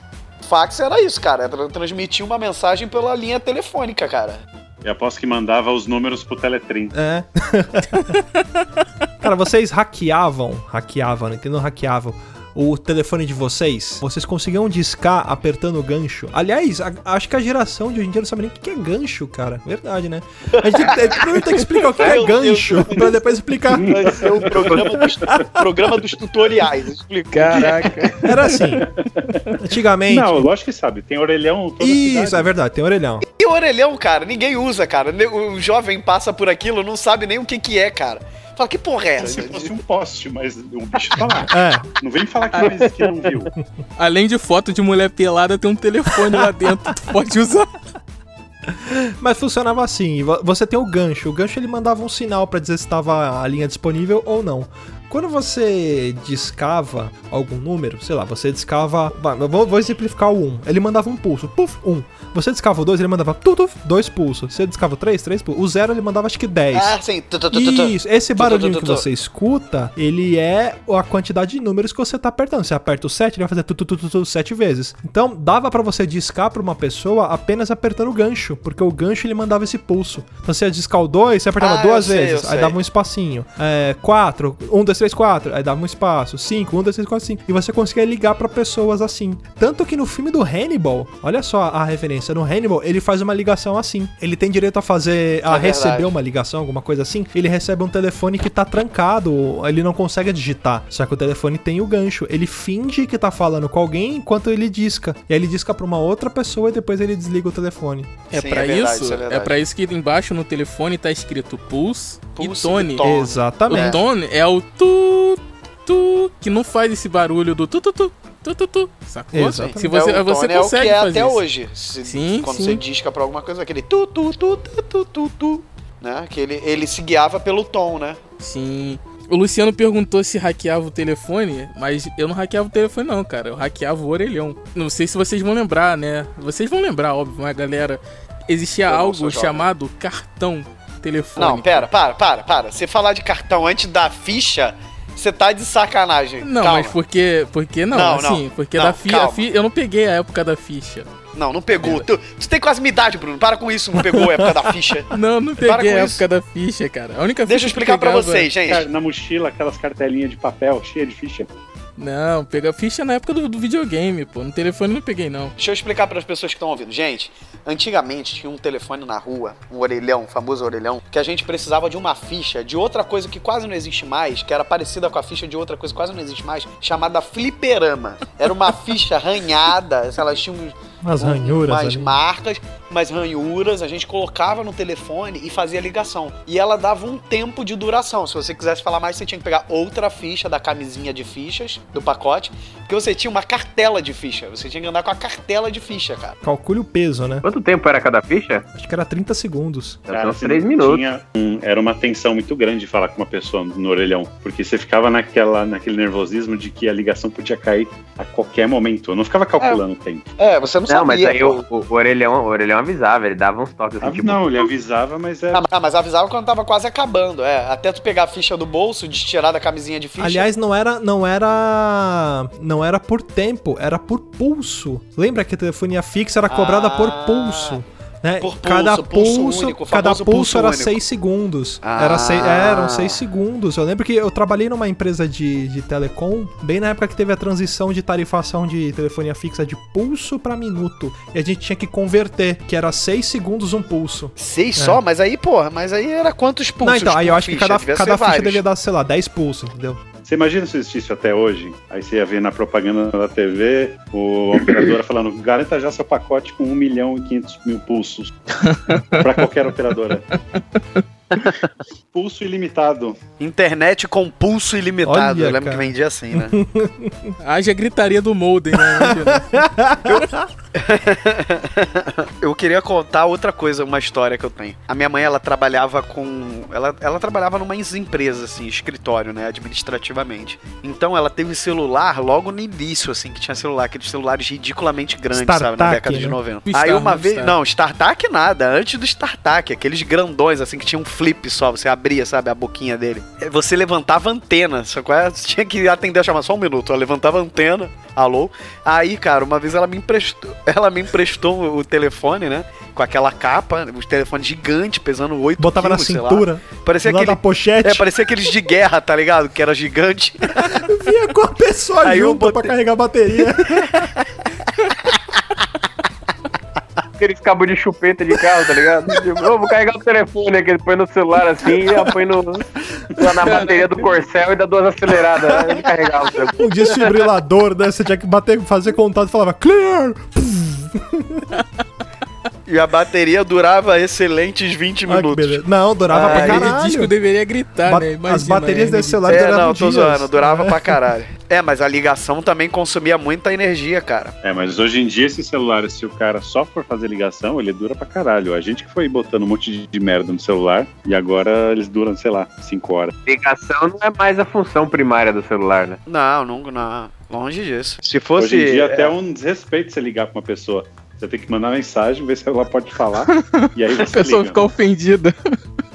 Fax era isso, cara, era transmitir uma mensagem pela linha telefônica, cara.
E aposto que mandava os números pro Teletrim.
É. Cara, vocês hackeavam, hackeavam, não entendeu? Hackeavam o telefone de vocês. Vocês conseguiam discar apertando o gancho. Aliás, a- acho que a geração de hoje em dia não sabe nem o que é gancho, cara. Verdade, né? A gente tem, primeiro tem que explicar o que é gancho, pra depois explicar.
Vai ser o programa dos, programa dos tutoriais, explica.
Caraca.
Era assim. Antigamente.
Não, lógico que sabe, tem orelhão toda
Isso,
cidade.
é verdade, tem orelhão.
E o orelhão, cara, ninguém usa, cara. O jovem passa por aquilo, não sabe nem o que que é, cara. Fala, que porra é
Se
essa?
fosse um poste, mas o bicho tá lá.
É.
Não vem falar que não, que não viu.
Além de foto de mulher pelada, tem um telefone lá dentro. Tu pode usar.
Mas funcionava assim, vo- você tem o gancho. O gancho ele mandava um sinal pra dizer se estava a linha disponível ou não. Quando você discava algum número, sei lá, você discava. Vou, vou exemplificar o 1. Ele mandava um pulso, puf, 1. Você discava o 2, ele mandava tutuf, dois pulsos. Você o 3, 3 pulsos. O 0 ele mandava acho que 10.
Ah, sim. Tu, tu, tu.
Isso, esse barulhinho que você escuta, ele é a quantidade de números que você tá apertando. Você aperta o 7, ele vai fazer tu, tu, tu, 7 vezes. Então, dava pra você discar pra uma pessoa apenas apertando o gancho, porque o gancho ele mandava esse pulso. Então, você ia discar o 2, você apertava
Ah,
duas
sei,
vezes, aí dava um espacinho. É, 4, 1, 2, 3, 4, aí dava um espaço. 5, 1, 2, 3, 4, 5. E você conseguia ligar pra pessoas assim. Tanto que no filme do Hannibal, olha só a referência, no Hannibal ele faz uma ligação assim. Ele tem direito a fazer, a
É
receber
verdade.
uma ligação, alguma coisa assim, ele recebe um telefone que tá trancado, ele não consegue digitar. Só que o telefone tem o gancho. Ele finge que tá falando com alguém enquanto ele disca. E aí ele disca pra uma outra pessoa e depois ele desliga o telefone.
É
Sim,
pra
é
isso,
isso é
é, pra isso que embaixo no telefone tá escrito Pulse,
Pulse
e Tone.
Tone.
Exatamente.
O tone é o tu tu que não faz esse barulho do tu tu tu tu tu, tu sacou?
Exatamente.
Se você
é, o
você
tone é o
consegue
que é
fazer
até
isso.
hoje. Se-
Sim,
quando
sim.
você disca pra alguma coisa, aquele tu, tu, tu, tu, tu, tu, tu, né? Que ele, ele se guiava pelo tom, né?
Sim. O Luciano perguntou se hackeava o telefone, mas eu não hackeava o telefone não, cara. Eu hackeava o orelhão. Não sei se vocês vão lembrar, né? Vocês vão lembrar, óbvio, mas galera, existia
Eu
algo chamado cartão telefônico.
Não, pera, para, para, para. Você falar de cartão antes da ficha, você tá de sacanagem.
Não,
Calma.
mas porque. Porque não,
Não,
assim,
não.
porque
Não,
da ficha.
calma.
eu não peguei a época da ficha.
Não, não pegou. Tu, tu tem quase minha idade, Bruno. Para com isso, não pegou a época da ficha.
Não, não
Para
peguei
com
a
isso.
época da ficha, cara. A única
Deixa eu
ficha que
explicar pra
pegava-
vocês, gente.
Cara, na mochila, aquelas cartelinhas de papel cheias de ficha.
Não, pegar ficha na época do, do videogame, pô. No telefone não peguei, não.
Deixa eu explicar para as pessoas que estão ouvindo. Gente, antigamente tinha um telefone na rua, um orelhão, um famoso orelhão, que a gente precisava de uma ficha de outra coisa que quase não existe mais, que era parecida com a ficha de outra coisa que quase não existe mais, chamada fliperama. Era uma ficha ranhada, sei lá, tinha uns,
Umas
um-
ranhuras
umas
ali.
marcas, umas ranhuras, a gente colocava no telefone e fazia ligação. E ela dava um tempo de duração. Se você quisesse falar mais, você tinha que pegar outra ficha da camisinha de fichas do pacote, porque você tinha uma cartela de ficha. Você tinha que andar com a cartela de ficha, cara.
Calcule o peso, né?
Quanto tempo era cada ficha?
Acho que era 30 segundos.
Uns
assim,
3 minutos.
tinha um- era uma tensão muito grande de falar com uma pessoa no orelhão, porque você ficava naquela, naquele nervosismo de que a ligação podia cair a qualquer momento. Eu não ficava calculando o tempo.
É, você não,
Não, mas aí o, o, o orelhão, o orelhão avisava, ele dava uns toques assim,
Ah,
tipo.
não, ele avisava, mas era.
Ah, mas avisava quando tava quase acabando, é. Até tu pegar a ficha do bolso, destirar da camisinha de ficha.
Aliás, não era, não era, não era por tempo, era por pulso. Lembra que a telefonia fixa era cobrada por
Ah,
pulso, né?
por pulso,
cada
pulso
pulso,
único,
cada pulso,
pulso
era
único.
6 segundos.
Ah.
Era seis, é, eram 6 segundos. Eu lembro que eu trabalhei numa empresa de, de telecom, bem na época que teve a transição de tarifação de telefonia fixa de pulso pra minuto. E a gente tinha que converter, que era 6 segundos um pulso.
Seis só? Mas aí, porra, mas aí era quantos pulsos?
não, então, aí eu acho que
ficha?
cada,
Devia
cada
ser
ficha
vários.
devia dar, sei lá, 10 pulsos, entendeu?
Você imagina se existisse até hoje? Aí você ia ver na propaganda da TV o operadora falando: garanta já seu pacote com 1 milhão e 500 mil pulsos. pra qualquer operadora. Pulso ilimitado.
Internet com pulso ilimitado.
Olha,
eu lembro
cara.
que vendia assim, né?
Haja gritaria do modem, né?
Eu queria contar outra coisa, uma história que eu tenho. A minha mãe, ela trabalhava com. Ela, ela trabalhava numa empresa, assim, escritório, né? Administrativamente. Então ela teve celular logo no início, assim, que tinha celular, aqueles celulares ridiculamente grandes, sabe? Na
StarTAC,
década de
né?
90.
O
Aí
Star,
uma
né?
vez.
Star.
Não, StarTAC nada. Antes do StarTAC, aqueles grandões, assim, que tinha um flip só. Você abria, sabe, a boquinha dele. Você levantava a antena, só você tinha que atender a chamar só um minuto. Ela levantava a antena, alô. Aí, cara, uma vez ela me emprestou, ela me emprestou o telefone, né? Com aquela capa, o telefone gigante, pesando 8
Botava na
quilos, lá.
cintura,
Parecia aquele.
da pochete.
É, parecia aqueles de guerra, tá ligado? Que era gigante.
Vinha com a pessoa
Aí
junto pra
botei-
carregar a bateria.
Aqueles cabos de chupeta de carro, tá ligado? Tipo, eu vou carregar o telefone aqui, ele põe no celular assim e põe no, na bateria do Corcel e dá duas aceleradas. Né? Ele carregava o telefone.
um desfibrilador, né? Você tinha que bater, fazer contato e falava clear!
E a bateria durava excelentes 20
Ah,
minutos.
beleza. Não, durava
Ah,
pra caralho.
disco deveria gritar,
Ba-
né? Imagina,
As baterias
né?
desse celular
É,
duravam
não, tô
dias.
zoando, durava
É.
pra caralho. É, mas a ligação também consumia muita energia, cara.
É, mas hoje em dia, esse celular, se o cara só for fazer ligação, ele dura pra caralho. A gente que foi botando um monte de- merda no celular e agora eles duram, sei lá, 5 horas.
Ligação não é mais a função primária do celular, né?
Não, não, não. Longe disso. Se fosse.
Hoje em dia,
é,
até um desrespeito você ligar pra uma pessoa. Você tem que mandar mensagem, ver se ela pode falar, e aí
A
você
pessoa
liga.
fica ofendida.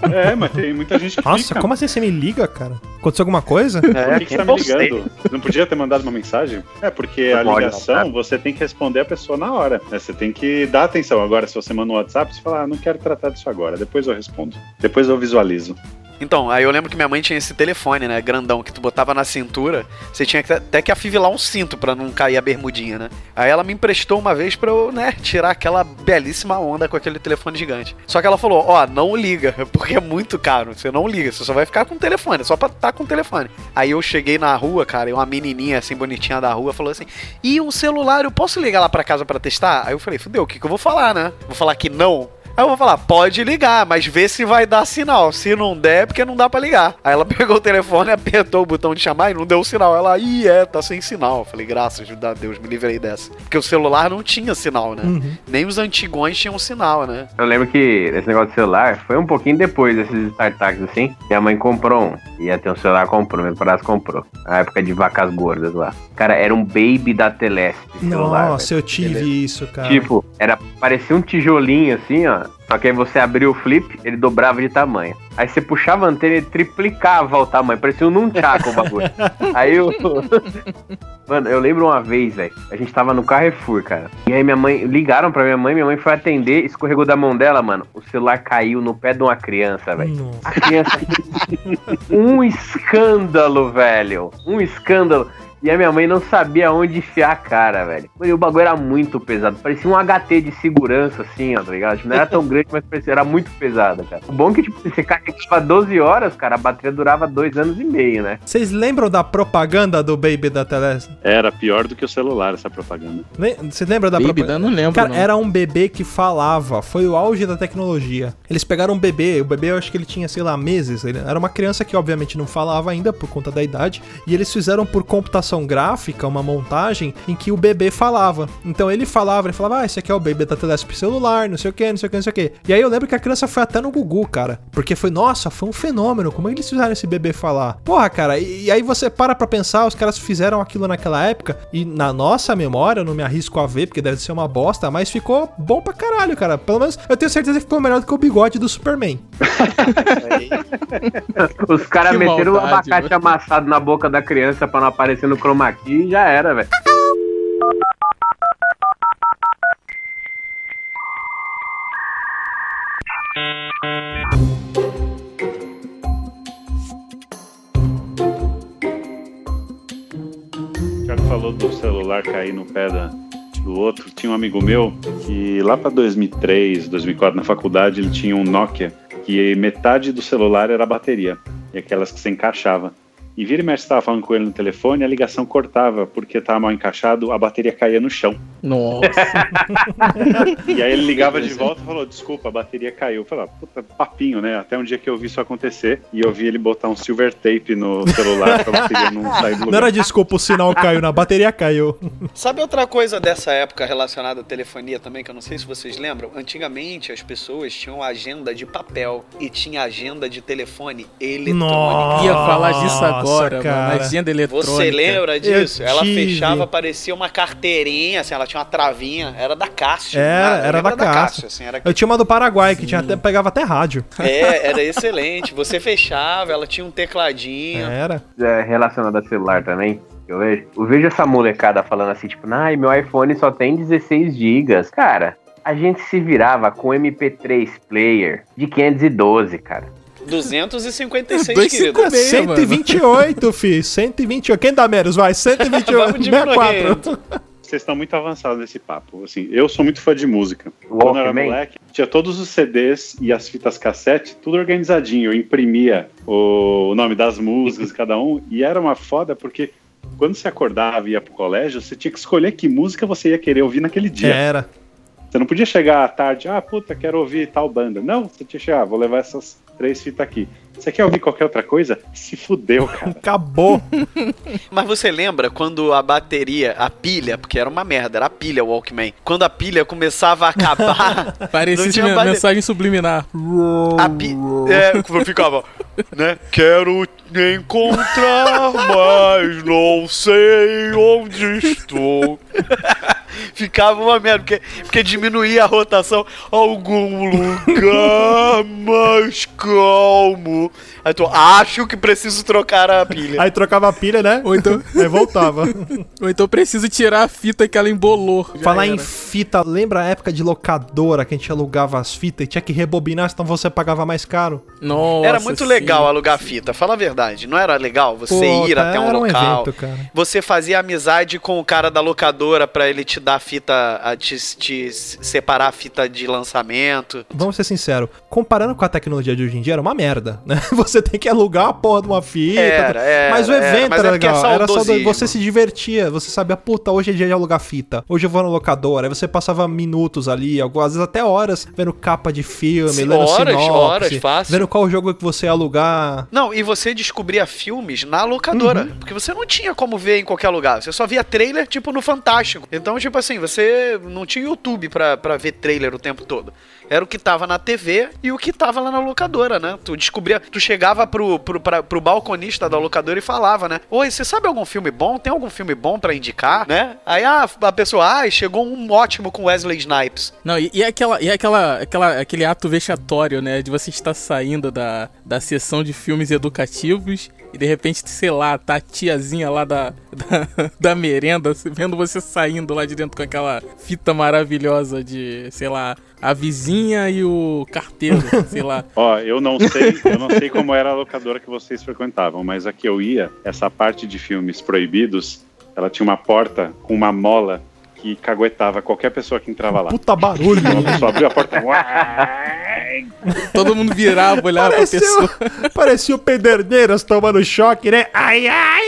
É, mas tem muita gente que
Nossa,
fica.
como assim você me liga, cara? Aconteceu alguma coisa?
Por
É,
que, que você tá me ligando? Você não podia ter mandado uma mensagem? É, porque a
Não
ligação
não.
você tem que responder a pessoa na hora. né? Você tem que dar atenção. Agora, se você manda um WhatsApp, você fala, ah, não quero tratar disso agora. Depois eu respondo. Depois eu visualizo.
Então, aí eu lembro que minha mãe tinha esse telefone, né? Grandão, que tu botava na cintura. Você tinha que, até que afivelar um cinto pra não cair a bermudinha, né? Aí ela me emprestou uma vez pra eu, né, tirar aquela belíssima onda com aquele telefone gigante. Só que ela falou: Ó, não liga, porque é muito caro. Você não liga, você só vai ficar com o telefone, é só pra estar com o telefone. Aí eu cheguei na rua, cara, e uma menininha assim, bonitinha da rua, falou assim: E um celular, eu posso ligar lá pra casa pra testar? Aí eu falei: Fudeu, o que, que eu vou falar, né? Vou falar que não? Aí eu vou falar, pode ligar, mas vê se vai dar sinal. Se não der, é porque não dá pra ligar. Aí ela pegou o telefone, apertou o botão de chamar e não deu sinal. Ela, ih, é, tá sem sinal. Eu falei, graças a Deus, me livrei dessa. Porque o celular não tinha sinal, né?
Uhum.
Nem os antigões tinham sinal, né?
Eu lembro que esse negócio de celular foi um pouquinho depois desses startups assim. Minha mãe comprou um. Ia ter um celular, comprou. Meu padrasto comprou. Na época de vacas gordas lá. Cara, era um baby da Telesp. celular,
Nossa, eu tive
Beleza.
isso, cara.
Tipo, era, parecia um tijolinho assim, ó. Só que aí você abria o flip, ele dobrava de tamanho. Aí você puxava a antena e triplicava o tamanho. Parecia um nunchaku o bagulho. aí eu... Mano, eu lembro uma vez, velho. A gente tava no Carrefour, cara. E aí minha mãe... Ligaram pra minha mãe, minha mãe foi atender, escorregou da mão dela, mano. O celular caiu no pé de uma criança, velho. A criança... um escândalo, velho. Um escândalo. E a minha mãe não sabia onde enfiar a cara, velho. E o bagulho era muito pesado. Parecia um HT de segurança, assim, ó, tá ligado? Tipo, não era tão grande, mas parecia, era muito pesado, cara. O bom é que, tipo, você carregava 12 horas, cara, a bateria durava dois anos e meio, né?
Vocês lembram da propaganda do Baby da Telesp?
Era pior do que o celular essa propaganda.
Lem- Vocês lembram da
Baby,
propaganda?
não lembro.
Cara,
não.
era um bebê que falava. Foi o auge da tecnologia. Eles pegaram um bebê, o bebê eu acho que ele tinha, sei lá, meses. Ele era uma criança que obviamente não falava ainda por conta da idade. E eles fizeram por computação gráfica uma montagem em que o bebê falava. Então ele falava, ele falava, ah, esse aqui é o bebê da Telesp celular, não sei o que, não sei o que, não sei o que. E aí eu lembro que a criança foi até no Gugu, cara. Porque foi, nossa, foi um fenômeno. Como é que eles fizeram esse bebê falar? Porra, cara, e, e aí você para pra pensar, os caras fizeram aquilo naquela época. E na nossa memória, eu não me arrisco a ver, porque deve ser uma bosta, mas ficou bom pra caralho, cara. Pelo menos eu tenho certeza que ficou melhor do que o bigode do Superman.
Os caras meteram o
maldade,
abacate amassado na boca da criança pra não aparecer no chroma key e já era, velho.
Thiago falou do celular cair no pé da- do outro. Tinha um amigo meu que lá para 2003, 2004 na faculdade ele tinha um Nokia que metade do celular era bateria e aquelas que se encaixava. E vira e mexe estava falando com ele no telefone, a ligação cortava porque estava mal encaixado, a bateria caía no chão.
Nossa.
E aí ele ligava de volta e falou: Desculpa, a bateria caiu. Eu falei: ah, Puta, papinho, né? Até um dia que eu vi isso acontecer e eu vi ele botar um silver tape no celular pra bateria não sair do
Não
lugar.
era desculpa, o sinal caiu, na a bateria caiu.
Sabe outra coisa dessa época relacionada à telefonia também, que eu não sei se vocês lembram? Antigamente as pessoas tinham agenda de papel e tinha agenda de telefone eletrônico.
Nossa.
Ia falar disso agora,
cara.
mano. Agenda eletrônica.
Você lembra disso?
Eu
Ela
tive.
fechava, parecia uma carteirinha, assim, ela tinha uma travinha, era da Cássio.
Era,
né? Eu
era
lembro
da Cássio.
assim, era...
Eu tinha uma do Paraguai, que tinha até, pegava até rádio.
É, era excelente. Você fechava, ela tinha um tecladinho.
Era.
É, relacionado a celular também. Eu vejo, eu vejo essa molecada falando assim, tipo, ai, meu iPhone só tem 16 GB. Cara, a gente se virava com MP3 player de 512, cara.
256,
Dois
querido.
cinco meia, mano.
128, fi. 128. Quem dá menos? Vai, 128.
Vamos diminuindo.
64.
Vocês estão muito avançados nesse papo. Assim, eu sou muito fã de música. Quando eu era moleque, tinha todos os CDs e as fitas cassete, tudo organizadinho. Eu imprimia o nome das músicas, cada um, e era uma foda porque quando você acordava e ia pro colégio, você tinha que escolher que música você ia querer ouvir naquele dia.
Era.
Você não podia chegar à tarde, ah, puta, quero ouvir tal banda. Não, você tinha que chegar, ah, vou levar essas três fitas aqui. Você quer ouvir qualquer outra coisa? Se fudeu, cara.
Acabou.
Mas você lembra quando a bateria, a pilha, porque era uma merda, era a pilha Walkman. Quando a pilha começava a acabar,
Parecia men-
bate-
mensagem subliminar.
a pi... é, ficava, né? Quero te encontrar, mas não sei onde estou. Ficava uma merda, porque, porque diminuía a rotação. Algum lugar mais calmo. Aí tu, acho que preciso trocar a pilha.
Aí trocava a pilha, né?
Ou então,
Aí voltava.
ou então preciso tirar a fita que ela embolou. Já
Falar
era.
em fita, lembra a época de locadora que a gente alugava as fitas e tinha que rebobinar, senão você pagava mais caro?
Nossa,
Era muito
sim.
legal alugar fita, fala a verdade. Não era legal você
Pô,
ir
tá,
até um
era um
local.
evento, cara.
Você fazia amizade com o cara da locadora pra ele te dar a fita, a te, te separar a fita de lançamento.
Vamos ser sinceros, comparando com a tecnologia de hoje em dia, era uma merda, né? Você tem que alugar a porra de uma fita.
Era, era,
mas o
era,
evento
mas
era
é é
legal. era só você se divertia, você sabia, puta, hoje é dia de alugar fita. Hoje eu vou na locadora. Aí você passava minutos ali, algumas vezes até horas, vendo capa de filme,
Sim,
lendo
horas,
sinopse,
horas, fácil.
vendo qual jogo que você ia alugar.
Não, e você descobria filmes na locadora.
Uhum.
Porque você não tinha como ver em qualquer lugar. Você só via trailer, tipo, no Fantástico. Então, tipo assim, você não tinha YouTube pra, pra ver trailer o tempo todo. Era o que tava na TV e o que tava lá na locadora, né? Tu descobria, tu chegava pro, pro, pra- pro balconista da locadora e falava, né? Oi, você sabe algum filme bom? Tem algum filme bom pra indicar, né? Aí ah, a pessoa, ah, chegou um ótimo com Wesley Snipes.
Não, e, e aquela, e aquela, aquela, aquele ato vexatório, né? De você estar saindo da, da sessão de filmes educativos e de repente, sei lá, tá a tiazinha lá da, da, da merenda vendo você saindo lá de dentro com aquela fita maravilhosa de, sei lá, a vizinha e o carteiro, sei lá.
Ó, eu não sei, eu não sei como era a locadora que vocês frequentavam, mas a que eu ia, essa parte de filmes proibidos, ela tinha uma porta com uma mola que caguetava qualquer pessoa que entrava lá.
Puta barulho.
Então a pessoa abriu a porta.
Todo mundo virava, olhava pra
Pareceu,
pessoa.
parecia o Pederneiras tomando choque, né? Ai, ai!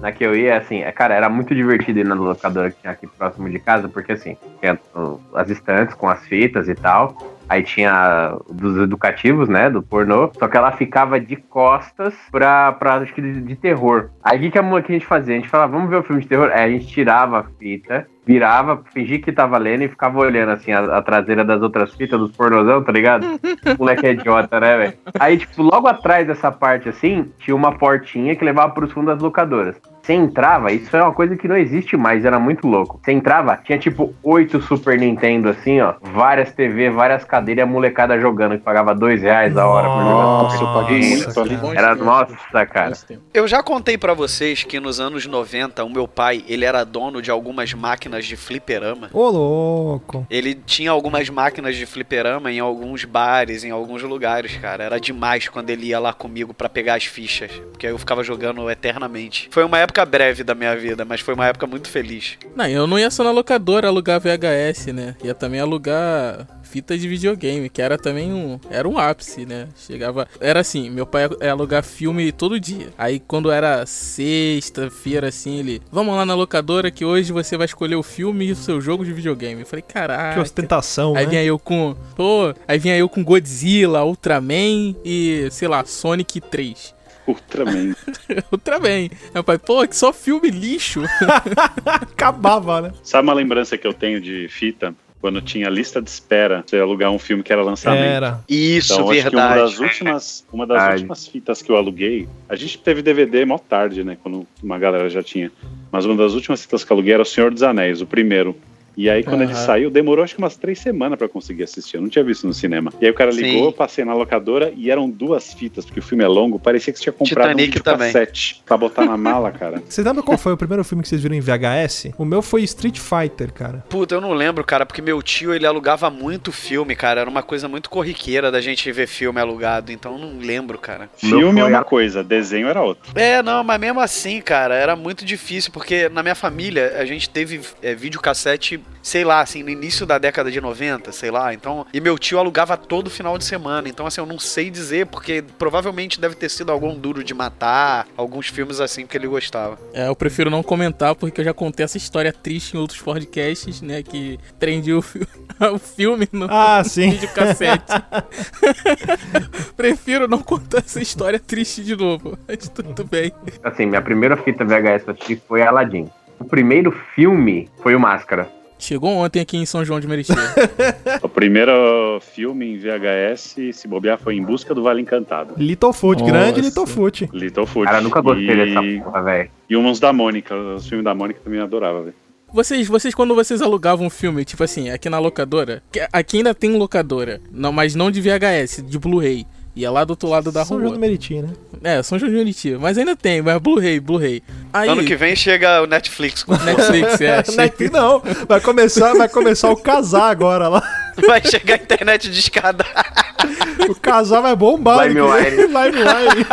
Na que eu ia, assim, é, cara, era muito divertido ir na locadora que tinha aqui próximo de casa, porque assim, tinha uh, as estantes com as fitas e tal. Aí tinha dos educativos, né? Do pornô. Só que ela ficava de costas pra, pra acho que de, de terror. Aí o que, que a gente fazia? A gente falava, vamos ver o filme de terror? Aí a gente tirava a fita, virava, fingia que tava lendo e ficava olhando assim a, a traseira das outras fitas dos pornozão, tá ligado? Moleque é idiota, né, velho? Aí, tipo, logo atrás dessa parte assim, tinha uma portinha que levava pros fundos das locadoras. Você entrava, isso é uma coisa que não existe mais, era muito louco. Você entrava, tinha tipo oito Super Nintendo assim, ó, várias TV, várias cadeiras e a molecada jogando, que pagava dois reais a hora por jogar
Nossa.
Bons
Era, nossa, cara.
Eu já contei pra vocês que nos anos 90, o meu pai, ele era dono de algumas máquinas de fliperama.
Ô, louco.
Ele tinha algumas máquinas de fliperama em alguns bares, em alguns lugares, cara. Era demais quando ele ia lá comigo pra pegar as fichas, porque aí eu ficava jogando eternamente. Foi uma época breve da minha vida, mas foi uma época muito feliz.
Não, eu não ia só na locadora alugar VHS, né? Ia também alugar fita de videogame, que era também um. Era um ápice, né? Chegava. Era assim, meu pai ia alugar filme todo dia. Aí quando era sexta-feira, assim, ele. Vamos lá na locadora que hoje você vai escolher o filme e o seu jogo de videogame. Eu falei,
Que
caralho.
ostentação,
Aí
né?
vinha eu com. Pô, aí vinha eu com Godzilla, Ultraman e, sei lá, Sonic 3.
Ultraman.
Ultraman. Aí meu pai, pô, que só filme lixo.
Acabava, né?
Sabe uma lembrança que eu tenho de fita? Quando tinha lista de espera, pra você alugar um filme que era lançamento.
Era.
Isso,
Então, acho que uma
verdade.
das últimas, uma das
Verdade.
últimas fitas que eu aluguei, a gente teve DVD mó tarde, né? Quando uma galera já tinha. Mas uma das últimas fitas que eu aluguei era O Senhor dos Anéis, o primeiro. E aí, quando ele
Aham.
saiu, demorou acho que umas três semanas pra conseguir assistir. Eu não tinha visto no cinema. E aí o cara ligou,
Sim.
eu passei na locadora e eram duas fitas, porque o filme é longo. Parecia que você tinha comprado
Titanic
um
também.
videocassete pra botar na mala, cara.
Vocês lembram qual foi o primeiro filme que vocês viram em VHS? O meu foi Street Fighter, cara.
Puta, eu não lembro, cara, porque meu tio ele alugava muito filme, cara. Era uma coisa muito corriqueira da gente ver filme alugado, então eu não lembro, cara.
Filme é uma coisa, desenho era outra.
É, não, mas mesmo assim, cara, era muito difícil, porque na minha família a gente teve é, videocassete, sei lá, assim, no início da década de 90, sei lá, então. E meu tio alugava todo final de semana, então assim, eu não sei dizer, porque provavelmente deve ter sido algum duro de matar, alguns filmes assim que ele gostava.
É, eu prefiro não comentar porque eu já contei essa história triste em outros podcasts, né? Que prendi o, fi- o filme no
Ah, sim.
videocassete. prefiro não contar essa história triste de novo. Mas tudo bem.
Assim, minha primeira fita VHS que foi Aladdin. O primeiro filme foi o Máscara.
Chegou ontem aqui em São João de Meriti.
O primeiro filme em VHS, se bobear, foi Em Busca do Vale Encantado.
Littlefoot, grande Littlefoot.
Littlefoot.
Cara, nunca gostei
e...
dessa porra, velho.
E uns da Mônica, os filmes da Mônica também adorava, velho.
Vocês, vocês, quando vocês alugavam um filme, tipo assim, aqui na locadora, que aqui ainda tem locadora, não, mas não de VHS, de Blu-ray. E é lá do outro lado da
São João
rua.
do Meriti, né?
É, São João de Meriti. Mas ainda tem, mas Blu-ray, Blu-ray. Aí,
Ano que vem chega o Netflix com
Netflix, é.
Não, é que não, vai começar, vai começar o casar agora lá.
vai chegar a internet de escada.
O casar vai bombar.
LimeWire.
LimeWire.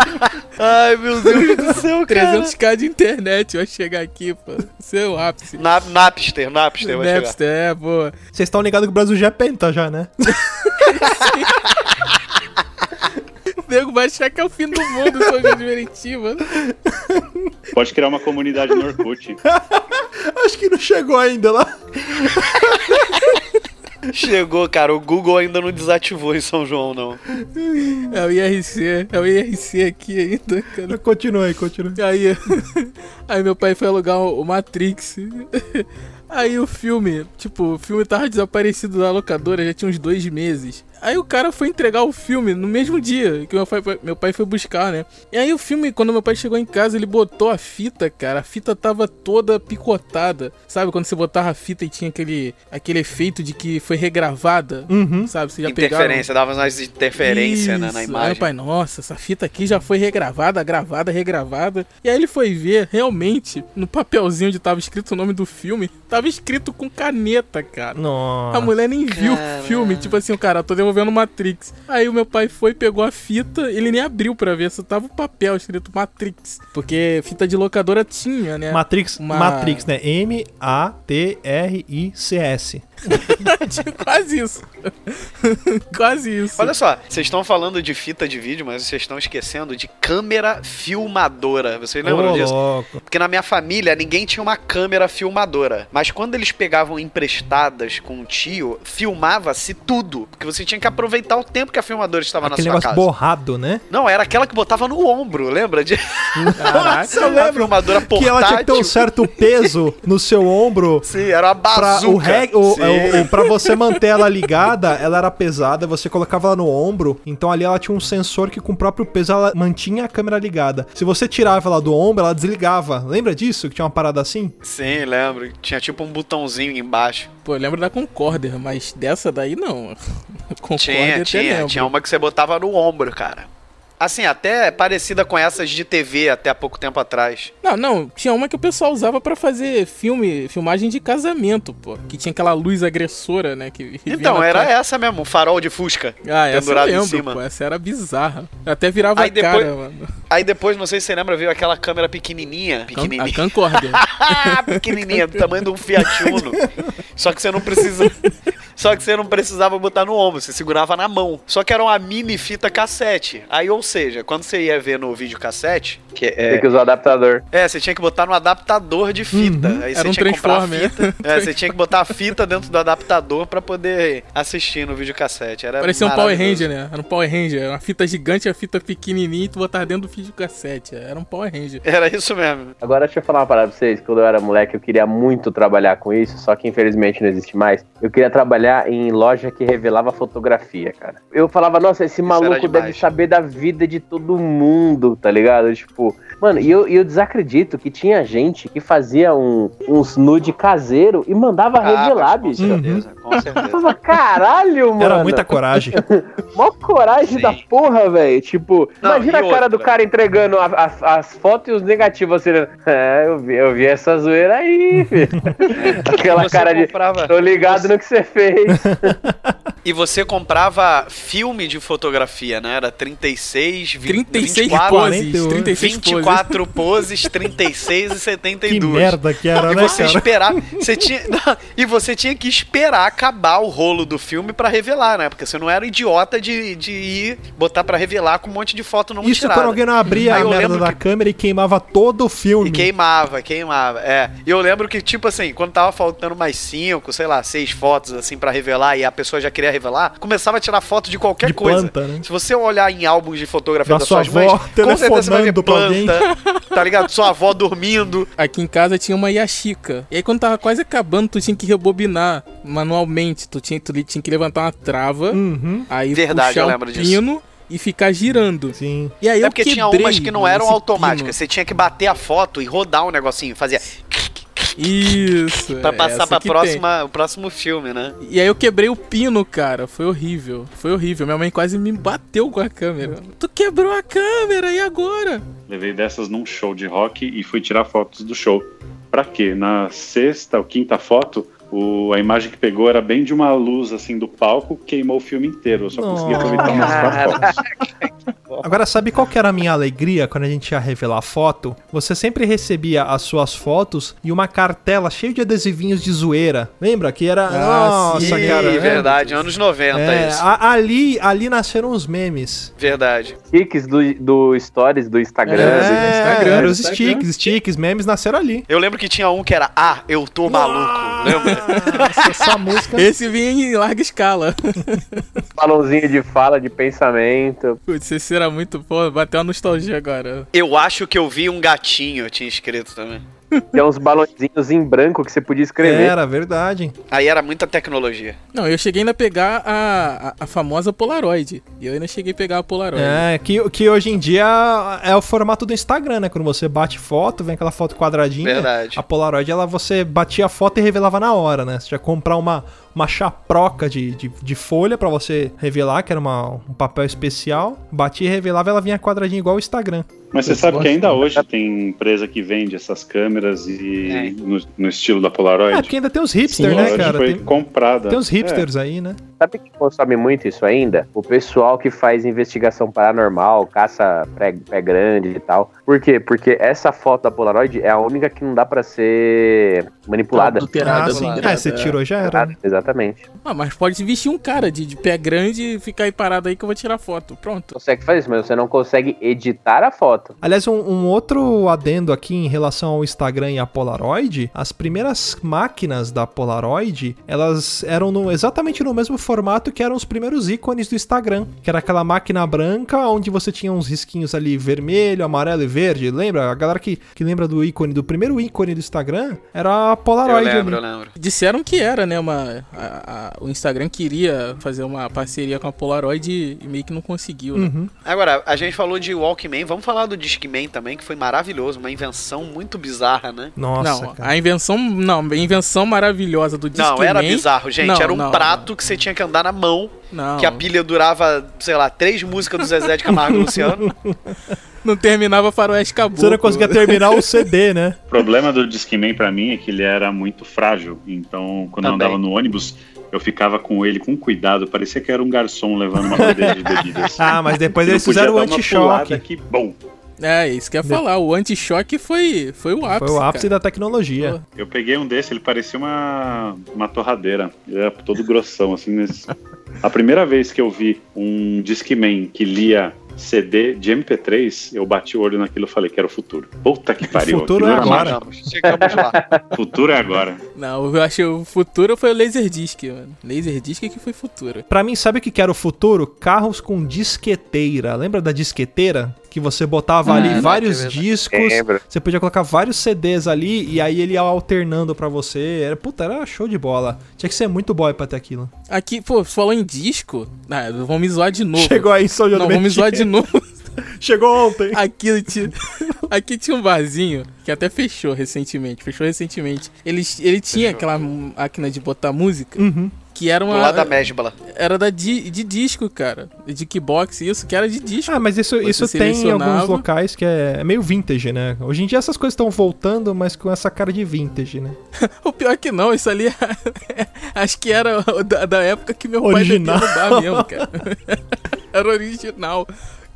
Ai, meu Deus do céu, cara.
300k de internet vai chegar aqui, pô. Seu ápice.
Na, Napster, Napster vai chegar.
Napster, é, boa.
Vocês estão ligados que o Brasil já é penta já, né?
O nego vai achar que é o fim do mundo, São João de Meriti, mano.
Pode criar uma comunidade no Orkut.
Acho que não chegou ainda lá.
Chegou, cara. O Google ainda não desativou em São João, não.
É o IRC, é o IRC aqui ainda, cara.
Continua aí, continua.
Aí, aí meu pai foi alugar o Matrix. Aí o filme, tipo, o filme tava desaparecido da locadora já tinha uns dois meses. Aí o cara foi entregar o filme no mesmo dia que meu pai, meu pai foi buscar, né? E aí o filme, quando meu pai chegou em casa, ele botou a fita, cara. A fita tava toda picotada. Sabe quando você botava a fita e tinha aquele, aquele efeito de que foi regravada?
Uhum.
Sabe? Você já pegaram...
Interferência, dava umas interferências né, na
Isso. Aí
imagem.
o pai, nossa, essa fita aqui já foi regravada, gravada, regravada. E aí ele foi ver, realmente, no papelzinho onde tava escrito o nome do filme, tava escrito com caneta, cara.
Nossa.
A mulher nem viu
Caralho.
o filme. Tipo assim, o cara, tô devolvendo Matrix. Aí o meu pai foi, pegou a fita, ele nem abriu pra ver, só tava o papel escrito Matrix. Porque fita de locadora tinha, né?
Matrix,
Uma-
Matrix, né? M-A-T-R-I-C-S.
Quase isso. Quase isso.
Olha só, vocês estão falando de fita de vídeo, mas vocês estão esquecendo de câmera filmadora. Vocês lembram
Ô,
disso?
louco.
Porque na minha família ninguém tinha uma câmera filmadora. Mas quando eles pegavam emprestadas com o tio, filmava-se tudo. Porque você tinha que aproveitar o tempo que a filmadora estava
Aquele
na sua
negócio
casa.
borrado, né?
Não, era aquela que botava no ombro, lembra? De...
Caraca.
eu
a
lembro
filmadora portátil.
Que ela tinha que ter um certo peso no seu ombro.
Sim, era uma
Pra,
bazuca.
o reg, o, O- pra você manter ela ligada, ela era pesada, você colocava ela no ombro, então ali ela tinha um sensor que com o próprio peso ela mantinha a câmera ligada. Se você tirava ela do ombro, ela desligava. Lembra disso? Que tinha uma parada assim?
Sim, lembro. Tinha tipo um botãozinho embaixo.
Pô, eu lembro da Concorder, mas dessa daí não. Concorder
Tinha, tinha.
lembro.
Tinha uma que você botava no ombro, cara. Assim, até parecida com essas de TV até há pouco tempo atrás.
Não, não, tinha uma que o pessoal usava pra fazer filme, filmagem de casamento, pô. Que tinha aquela luz agressora, né? Que
Então, era
tua-
essa mesmo, um farol de fusca.
Ah, essa eu
pendurado em
lembro,
cima.
pô. Essa era bizarra. Até virava
Aí
a
depois-
cara, mano.
Aí depois, não sei se você lembra, veio aquela câmera pequenininha.
A
Pequenininha.
Concorder.
pequenininha, do tamanho de um Fiat Uno. Só que você não precisa... Só que você não precisava botar no ombro, você segurava na mão. Só que era uma mini fita cassete. Aí, ou seja, quando você ia ver no vídeo cassete, que
Tem
é,
que usar o adaptador.
É, você tinha que botar no adaptador de fita.
Uhum.
Aí
Era
você
um
tinha que comprar a
Transformer.
fita. É, você tinha que botar a fita dentro do adaptador pra poder assistir no videocassete. Era
Parecia um Power. Ranger, né? Era um Power Ranger. Era uma fita gigante a fita pequenininha e tu botava dentro do vídeo cassete. Era um Power Ranger.
Era isso mesmo.
Agora deixa eu falar uma parada pra vocês. Quando eu era moleque, eu queria muito trabalhar com isso, só que infelizmente não existe mais. Eu queria trabalhar em loja que revelava fotografia, cara. Eu falava, nossa, esse maluco
era
deve saber da vida de todo mundo, tá ligado? Tipo, mano, e eu, eu desacredito que tinha gente que fazia um, uns nude caseiro e mandava revelar,
Ah, com
bicho.
certeza, com
Eu
certeza.
caralho, mano.
Era muita coragem.
Mó coragem
Sim.
da porra, velho. Tipo,
Não,
imagina a cara
outra?
do cara entregando a- a- as fotos e os negativos. Assim, né? é, eu vi, eu vi essa zoeira aí, filho. Aquela
Você
cara de.
comprava-
Tô ligado no que você fez.
E você comprava filme de fotografia, né? Era 36, 20,
36
24,
poses.
48,
36 poses.
24 poses, 36 e
Que
72.
merda que era,
E
né,
você
cara?
esperar, você tinha, não, e você tinha que esperar acabar o rolo do filme pra revelar, né? Porque você não era idiota de, de ir botar pra revelar com um monte de foto não
Isso
tirada.
quando alguém não abria
Aí
a merda da
que-
câmera e queimava todo o filme.
E queimava, queimava, é. E eu lembro que, tipo assim, quando tava faltando mais cinco, sei lá, seis fotos, assim, pra revelar, e a pessoa já queria revelar, começava a tirar foto de qualquer
De
coisa.
planta, né?
Se você olhar em álbuns de fotografia
Da
das
sua
suas mães,
avó
com certeza você vai ver
telefonando pra alguém.
planta, tá ligado? Sua avó dormindo.
Aqui em casa tinha uma Yashica. E aí quando tava quase acabando, tu tinha que rebobinar manualmente. Tu tinha, tu tinha que levantar uma trava,
Uhum,
aí
Verdade,
puxar
eu
o
lembro disso.
pino e ficar girando.
sim.
E aí
É
eu
porque tinha
quebrei
umas que não eram automáticas.
pino.
Você tinha que bater a foto e rodar um negocinho, fazia
Isso.
pra
é
passar pra próxima, o próximo filme, né?
E aí eu quebrei o pino, cara. Foi horrível. Foi horrível. Minha mãe quase me bateu com a câmera. Tu quebrou a câmera, e agora?
Levei dessas num show de rock e fui tirar fotos do show. Pra quê? Na sexta ou quinta foto, o- a imagem que pegou era bem de uma luz assim do palco, queimou o filme inteiro. Eu só consegui aproveitar umas quatro fotos.
Agora, sabe qual que era a minha alegria quando a gente ia revelar foto? Você sempre recebia as suas fotos e uma cartela cheia de adesivinhos de zoeira. Lembra? Que era.
Ah,
Nossa,
sim.
cara. Né?
verdade, anos 90
É,
isso.
a- ali, ali nasceram os memes.
Verdade.
Tiques do, do Stories do Instagram.
É,
do-
É,
Instagram,
eram os
Instagram.
stickers, stickers, memes nasceram ali.
Eu lembro que tinha um que era Ah, eu tô maluco. Lembra?
Nossa, essa música.
Esse vinha em larga escala.
balãozinho de fala, de pensamento.
Putz, esse era muito. Pô, bateu uma nostalgia agora.
Eu acho que eu vi um gatinho, tinha escrito também.
Tem uns balãozinhos em branco que você podia escrever.
Era, verdade.
Aí era muita tecnologia.
Não, eu cheguei ainda a pegar a, a, a famosa Polaroid. E eu ainda cheguei a pegar a Polaroid.
É, que, que hoje em dia é o formato do Instagram, né? Quando você bate foto, vem aquela foto quadradinha.
Verdade.
A Polaroid, ela você batia a foto e revelava na hora, né? Você já comprar uma, uma chaproca de, de, de folha pra você revelar, que era uma, um papel especial. Batia e revelava, ela vinha quadradinha igual o Instagram.
Mas você sabe que ainda hoje tem empresa que vende essas câmeras e
É.
no, no estilo da Polaroid.
É, porque ainda tem os hipsters, né, cara?
foi
Tem,
comprada.
tem os hipsters aí, né?
Sabe quem consome muito isso ainda? O pessoal que faz investigação paranormal, caça pé, pé grande e tal. Por quê? Porque essa foto da Polaroid é a única que não dá pra ser manipulada.
Adulterada,
Ah, sim.
adulterada,
Ah, você
é.
tirou, já era. né?
Exatamente.
Ah, mas pode vestir um cara de, de pé grande e ficar aí parado aí que eu vou tirar foto. Pronto.
Consegue fazer isso, mas você não consegue editar a foto.
Aliás, um, um outro adendo aqui em relação ao Instagram e a Polaroid, as primeiras máquinas da Polaroid, elas eram no- exatamente no mesmo formato que eram os primeiros ícones do Instagram, que era aquela máquina branca onde você tinha uns risquinhos ali vermelho, amarelo e verde, lembra? A galera que, que lembra do ícone, do primeiro ícone do Instagram, era a
Eu
Polaroid
lembro, eu
ali.
lembro.
Disseram que era, né? Uma, a- a- o Instagram queria fazer uma parceria com a Polaroid e, e meio que não conseguiu, né?
Uhum.
Agora, a gente falou de Walkman, vamos falar do Discman também, que foi maravilhoso, uma invenção muito bizarra, né?
Nossa,
não,
cara.
a invenção. Não, a invenção maravilhosa do Discman.
Não, era bizarro, gente.
Não,
era um
não,
prato que você tinha que andar na mão,
Não,
que a pilha durava, sei lá, três músicas do Zezé de Camargo e Luciano.
não terminava faroeste caboclo.
Você não conseguia terminar o CD, né?
O problema do Discman pra mim é que ele era muito frágil. Então, quando eu andava no ônibus, eu ficava com ele com cuidado. Parecia que era um garçom levando uma bandeja de bebidas.
Ah, mas depois
Eu
eles fizeram o anti-choque.
Que bom.
É, isso que eu ia falar. O anti-choque foi, foi o ápice.
Foi o ápice
cara.
da tecnologia.
Eu peguei um desse, ele parecia uma, uma torradeira. Ele era todo grossão, assim. Nesse... A primeira vez que eu vi um Discman que lia CD de MP3, eu bati o olho naquilo e falei que era o futuro. Puta que pariu.
futuro é agora.
Chegamos, chegamos lá.
Futuro é agora.
Não, eu achei o futuro foi o Laserdisc, mano. Laserdisc que foi futuro.
Pra mim, sabe o que que era o futuro? Carros com disqueteira. Lembra da disqueteira? Que você botava ali
né,
vários
que é
discos.
Lembro.
Você podia colocar vários CDs ali e aí ele ia alternando pra você. Era, puta, era show de bola. Tinha que ser muito boy pra ter aquilo.
Aqui, pô, você falou em disco. Ah, vão me zoar de novo.
Chegou aí, São João
Não, vamos me zoar de
Chegou ontem.
Aqui tinha, aqui tinha um barzinho que até fechou recentemente. Fechou recentemente. Ele, ele tinha aquela máquina de botar música
Uhum.
que era
Do
uma.
lado da Mesbla.
Era da di, de disco, cara. De kickbox, isso, que era de disco.
Ah, mas isso,
Você
isso tem em alguns locais que é, é meio vintage, né? Hoje em dia essas coisas estão voltando, mas com essa cara de vintage, né?
O pior é que não, isso ali acho que era da, da época que meu
Original.
pai no bar mesmo, cara. era original.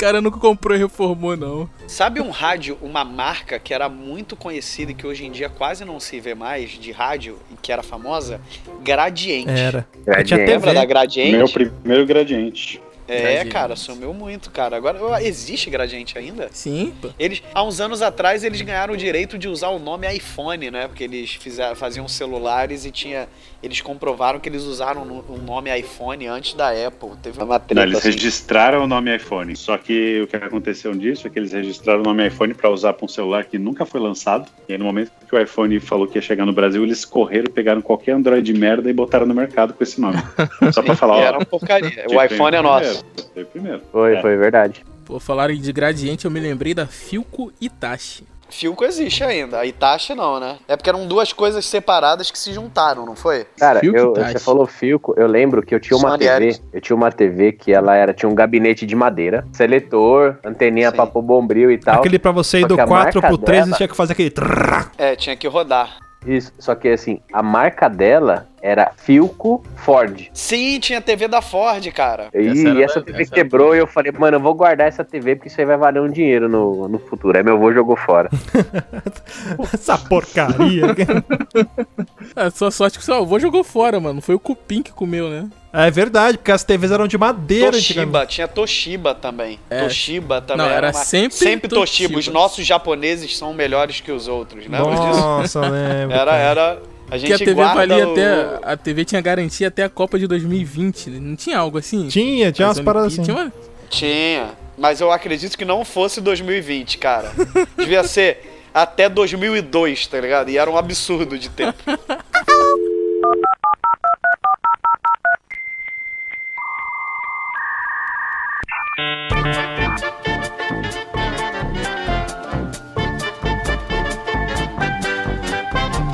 O cara nunca comprou e reformou, não.
Sabe um rádio, uma marca que era muito conhecida e que hoje em dia quase não se vê mais de rádio e que era famosa? Gradiente.
Era.
Gradiente.
Lembra da Gradiente?
Meu primeiro gradiente.
É,
Gradiente.
cara, sumiu muito, cara. Agora existe Gradiente ainda?
Sim.
Eles, há uns anos atrás, eles ganharam o direito de usar o nome iPhone, né? Porque eles fizeram, faziam celulares e tinha. Eles comprovaram que eles usaram o nome iPhone antes da Apple. Teve uma
Não,
treta
eles
assim.
registraram o nome iPhone. Só que o que aconteceu disso é que eles registraram o nome iPhone para usar para um celular que nunca foi lançado. E aí, no momento que o iPhone falou que ia chegar no Brasil, eles correram, pegaram qualquer Android merda e botaram no mercado com esse nome. Só para falar, ó.
era uma porcaria. O iPhone é nosso.
primeiro, primeiro.
Foi,
É.
foi verdade.
Pô, falaram de gradiente, eu me lembrei da Filco Itachi.
Filco existe ainda. A Itachi não, né? É porque eram duas coisas separadas que se juntaram, não foi?
Cara,
Filco
eu, você falou Filco, eu lembro que eu tinha uma TV, eu tinha uma TV que ela era, tinha um gabinete de madeira, seletor, anteninha
Sim.
pra pôr bombril e tal.
Aquele pra você ir do
que a
4 pro
marca
3
dela-
e tinha que fazer aquele.
É, tinha que rodar.
Isso, só que assim, a marca dela era Filco Ford.
Sim, tinha TV da Ford, cara.
E
Essa era
essa
da-
TV
essa era
quebrou e eu falei, mano, eu vou guardar essa TV porque isso aí vai valer um dinheiro no, no futuro. Aí meu avô jogou fora.
Essa porcaria.
Ah, sua sorte que seu avô jogou fora, mano. Foi o cupim que comeu, né?
É verdade, porque as TVs eram de madeira
Toshiba, tinha Toshiba também.
É.
Toshiba também.
Não, era
uma-
sempre
sempre Toshiba.
Toshiba.
Os nossos japoneses são melhores que os outros, lembra disso?
Nossa, lembro.
Era, era. A gente
Que a TV valia
o-
até. A TV tinha garantia até a Copa de 2020. né? Não tinha algo assim?
Tinha, tinha
As
umas paradas assim.
Tinha uma-
Tinha. Mas eu acredito que não fosse 2020, cara. Devia ser até 2002, tá ligado? E era um absurdo de tempo.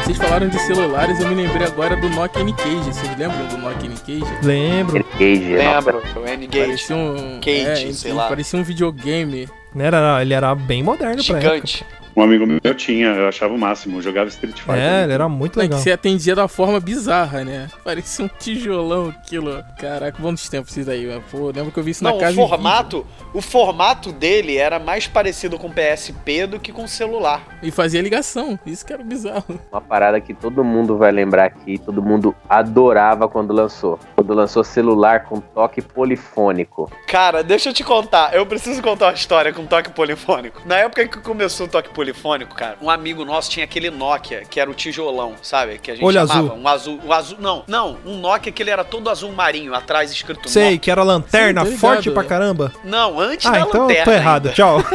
Vocês falaram de celulares, eu me lembrei agora do Nokia N-Cage. Vocês lembram do Nokia N-Cage?
Lembro.
Cage, nossa.
Lembro, o N-Gage.
Parecia um.
Cage,
é,
sei
ele
lá.
Parecia um videogame.
Era, ele era bem moderno pra época.
Gigante.
Um amigo meu tinha, eu achava o máximo, eu jogava Street Fighter.
É, ele era muito
É que
legal.
você atendia da forma bizarra, né? Parecia um tijolão aquilo. Caraca, bons tempos isso daí. mas, Pô, lembro que eu vi isso
Não,
na
o
casa. em
formato, o formato dele era mais parecido com PSP do que com celular.
E fazia ligação. Isso que era bizarro.
Uma parada que todo mundo vai lembrar aqui, todo mundo adorava quando lançou. Quando lançou celular com toque polifônico.
Cara, deixa eu te contar. Eu preciso contar uma história com toque polifônico. Na época que começou o toque polifônico, cara, um amigo nosso tinha aquele Nokia, que era o tijolão, sabe? Que a gente
Olho
chamava.
azul.
Um azul. Um azul. Não, não. Um Nokia que ele era todo azul marinho, atrás escrito
Sei,
Nokia.
que era lanterna,
Sim,
forte
ligado.
pra caramba.
Não, antes
Ah,
da
então eu
lanterna.
tô errado.
ainda.
Tchau.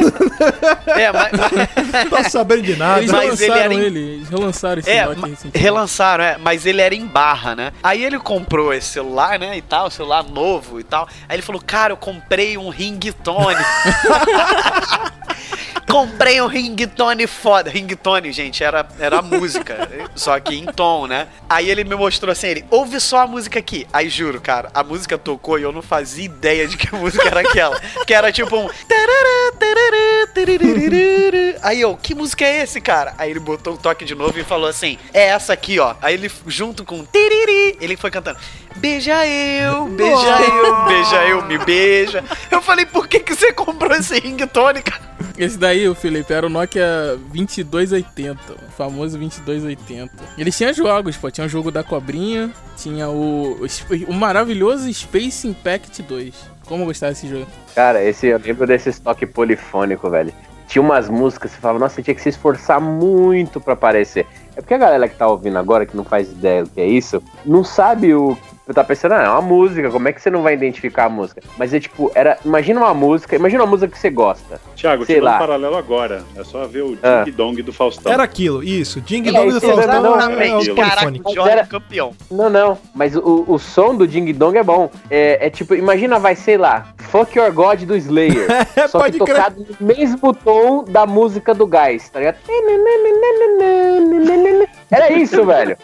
É, mas.
Não tô sabendo de nada.
Eles
Mas ele
relançaram
era em-
ele. Eles relançaram esse
É,
Nokia recentemente.
relançaram, é, mas ele era em barra, né? Aí ele comprou esse celular, né, e tal, celular novo e tal. Aí ele falou, cara, eu comprei um ringtone. comprei um ringtone foda. Ringtone, gente, era, era a música, só que em tom, né? Aí ele me mostrou assim, ele, ouve só a música aqui. Aí juro, cara, a música tocou e eu não fazia ideia de que música era aquela. Que era tipo um... Aí eu, que música é esse, cara? Aí ele botou o toque de novo e falou assim: é essa aqui, ó. Aí ele, junto com ele foi cantando: Beija eu, beija eu, beija eu, me beija. Eu falei: por que, que você comprou esse ringtone, cara?
Esse daí, o Felipe, era o Nokia 2280, o famoso 2280. Eles tinham jogos, pô. Tinha o jogo da cobrinha, tinha o, o, maravilhoso Space Impact 2. Como eu gostava desse jogo.
Cara, esse, eu lembro desse toque polifônico, velho. Tinha umas músicas você falava, nossa, tinha que se esforçar muito pra aparecer. É porque a galera que tá ouvindo agora, que não faz ideia do que é isso, não sabe o. Tá pensando, ah, é uma música, como é que você não vai identificar a música? Mas é tipo, era. Imagina uma música, imagina uma música que você gosta.
Thiago,
Sei lá.
um paralelo agora. É só ver o
Ah.
Ding Dong do Faustão.
Era aquilo, isso. Ding
É,
Dong do Faustão é
exatamente.
o
Caraca,
polifônico.
o Jorge
Era-
campeão.
Não, não, mas o, o som do Ding Dong é bom. É, é tipo, imagina, vai, sei lá, Fuck Your God do Slayer. só
Pode
que
crer.
tocado no mesmo tom da música do Gás, tá ligado? Era isso, velho.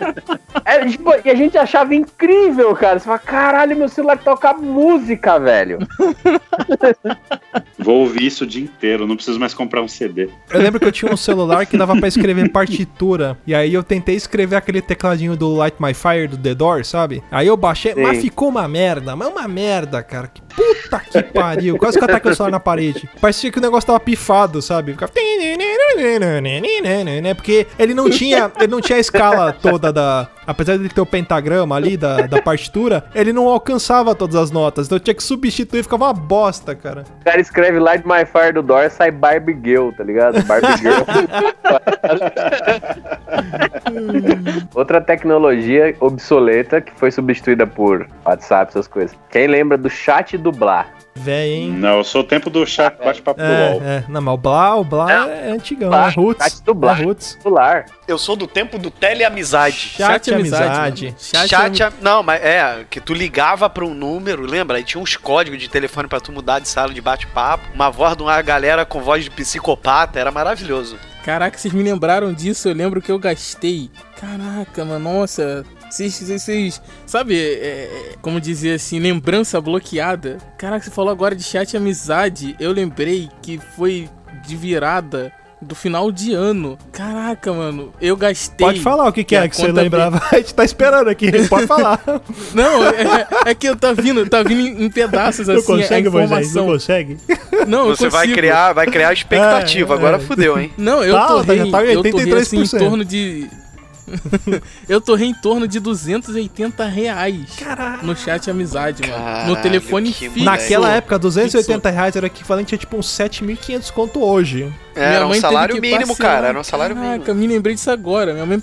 Era, tipo, e a gente achava incrível, cara. Você fala, caralho, meu celular toca música, velho.
Vou ouvir isso o dia inteiro, não preciso mais comprar um CD.
Eu lembro que eu tinha um celular que dava pra escrever partitura. E aí eu tentei escrever aquele tecladinho do Light My Fire do The Doors, sabe? Aí eu baixei,
Sim.
mas ficou uma merda, mas uma merda, cara. Que puta que pariu. Quase que eu ataquei o celular na parede. Parecia que o negócio tava pifado, sabe? Ficava... Porque ele não tinha, ele não tinha a escala toda da. Apesar de ter o pentagrama ali da, da partitura, ele não alcançava todas as notas. Então eu tinha que substituir, ficava uma bosta, cara.
O cara escreve Light My Fire do Door, sai Barbie Girl, tá ligado? Barbie Girl. Outra tecnologia obsoleta que foi substituída por WhatsApp, essas coisas. Quem lembra do chat dublar?
Véi, hein?
Não, eu sou o tempo do chat bate-papo do UOL.
É, é. Não, mas o Blá, o Blá
Não.
é antigão,
Blá,
é Roots.
chat do Blá.
É Roots.
Eu sou do tempo do teleamizade.
Chat, amizade.
mano. Chat,
Chat,
ami-
a- não, mas é, que tu ligava pra um número, lembra? Aí tinha uns códigos de telefone pra tu mudar de sala de bate-papo. Uma voz de uma galera com voz de psicopata, era maravilhoso.
Caraca, vocês me lembraram disso? Eu lembro que eu gastei. Caraca, mano, nossa. Vocês, vocês, sabe, é, é, como dizer assim, lembrança bloqueada. Caraca, você falou agora de chat e amizade. Eu lembrei que foi de virada do final de ano. Caraca, mano, eu gastei.
Pode falar o que, que
a
é que você lembrava. A gente tá esperando aqui, pode falar.
Não, é, é que eu tá vindo, tá vindo em, pedaços
Não
assim a
consegue, Moisés?
informação.
Não consegue?
Não, eu
Você vai
consigo.
criar, vai criar expectativa.
É,
Agora
é.
fudeu, hein?
Não, eu
Tá,
torrei,
tá, já tá
eu torrei assim em
83%.
torno de... eu torrei em torno de 280 reais
Caralho.
no chat amizade, mano.
Caralho,
no telefone fixo.
Naquela época, 280 reais era equivalente a tipo uns 7.500 conto hoje.
Era um
teve
salário
que
mínimo,
parcelar.
cara. Era um salário
Caraca,
mínimo.
me lembrei disso agora. Minha mãe,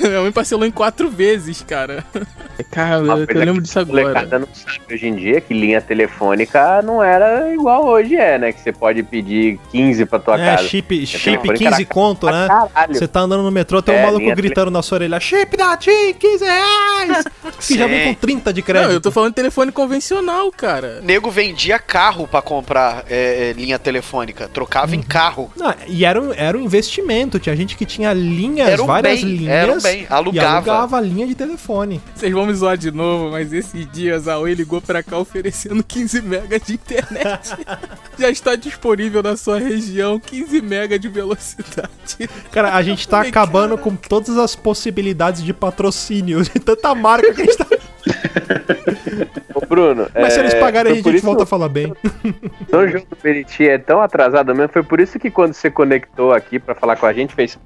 minha mãe parcelou em quatro vezes, cara. Cara, eu,
coisa
lembro disso agora.
não sabe hoje em dia que linha telefônica não era igual hoje é, né? Que você pode pedir 15 pra tua
É,
casa.
chip, chip
telefone
15
caraca.
conto, né?
Caralho.
Você tá andando no metrô, tem um
É,
maluco gritando na sua orelha, chip da TIM, 15 reais! que já vem com 30 de crédito.
Não, eu tô falando de telefone convencional, cara.
Nego vendia carro pra comprar é, é, linha telefônica. Trocava
Uhum.
em carro.
Não, e era um, era um investimento, tinha gente que tinha linhas,
Era um
várias
bem,
linhas,
era um também,
E
alugava.
alugava a linha de telefone.
Vocês vão me zoar de novo, mas esses dias a Oi ligou pra cá oferecendo 15 megas de internet. Já está disponível na sua região 15 megas de velocidade.
Cara, a gente tá
Ai,
acabando com todas as possibilidades de patrocínio. De tanta marca que a gente tá.
Ô, Bruno,
Mas se eles
é,
pagarem, a gente
por isso
volta a falar bem.
São João do Meriti é tão atrasado mesmo. Foi por isso que quando você conectou aqui pra falar com a gente, fez.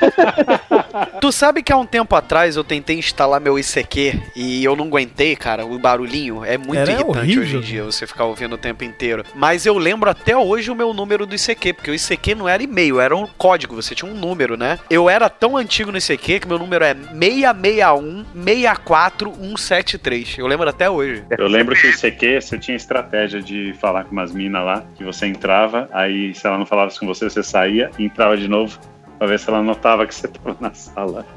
Tu sabe que há um tempo atrás eu tentei instalar meu ICQ e eu não aguentei, cara. O barulhinho é muito
Era
irritante
horrível,
hoje em dia você ficar ouvindo o tempo inteiro. Mas eu lembro até hoje o meu número do ICQ, porque o ICQ não era e-mail, era um código, você tinha um número, né? Eu era tão antigo no ICQ que meu número é 661 64 173. Eu lembro até hoje.
Eu lembro que o ICQ, você tinha estratégia de falar com umas minas lá, que você entrava, aí se ela não falava com você, você saía e entrava de novo pra ver se ela notava que você tava na sala.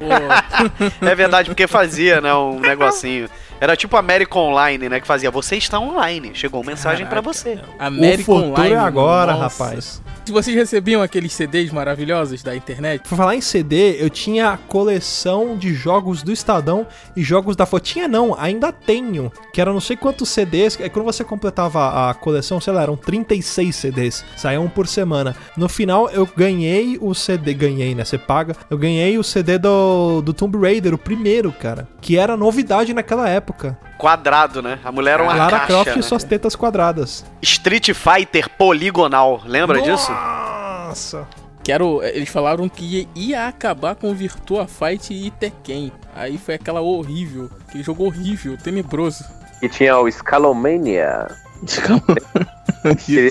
É verdade, porque fazia, né, um negocinho. Era tipo América Online, né, que fazia, você está online, chegou mensagem pra você.
América
o futuro
Online.
é agora,
nossa.
rapaz.
Vocês recebiam aqueles CDs maravilhosos da internet,
Por falar em CD, eu tinha a coleção de jogos do Estadão e jogos da Fotinha não, ainda tenho. Que era não sei quantos CDs. É quando você completava a coleção, sei lá, eram 36 CDs. Saía um por semana. No final eu ganhei o CD. Ganhei, né? Você paga. Eu ganhei o CD do, do Tomb Raider, o primeiro, cara. Que era novidade naquela época.
Quadrado, né? A mulher era uma
Lara
caixa,
Croft
né?
e suas tetas quadradas.
Street Fighter poligonal, lembra disso?
Nossa!
que era o- eles falaram que ia acabar com o Virtua Fight e Tekken. Aí foi aquela horrível, aquele jogo horrível, tenebroso.
Que tinha o Scalomania.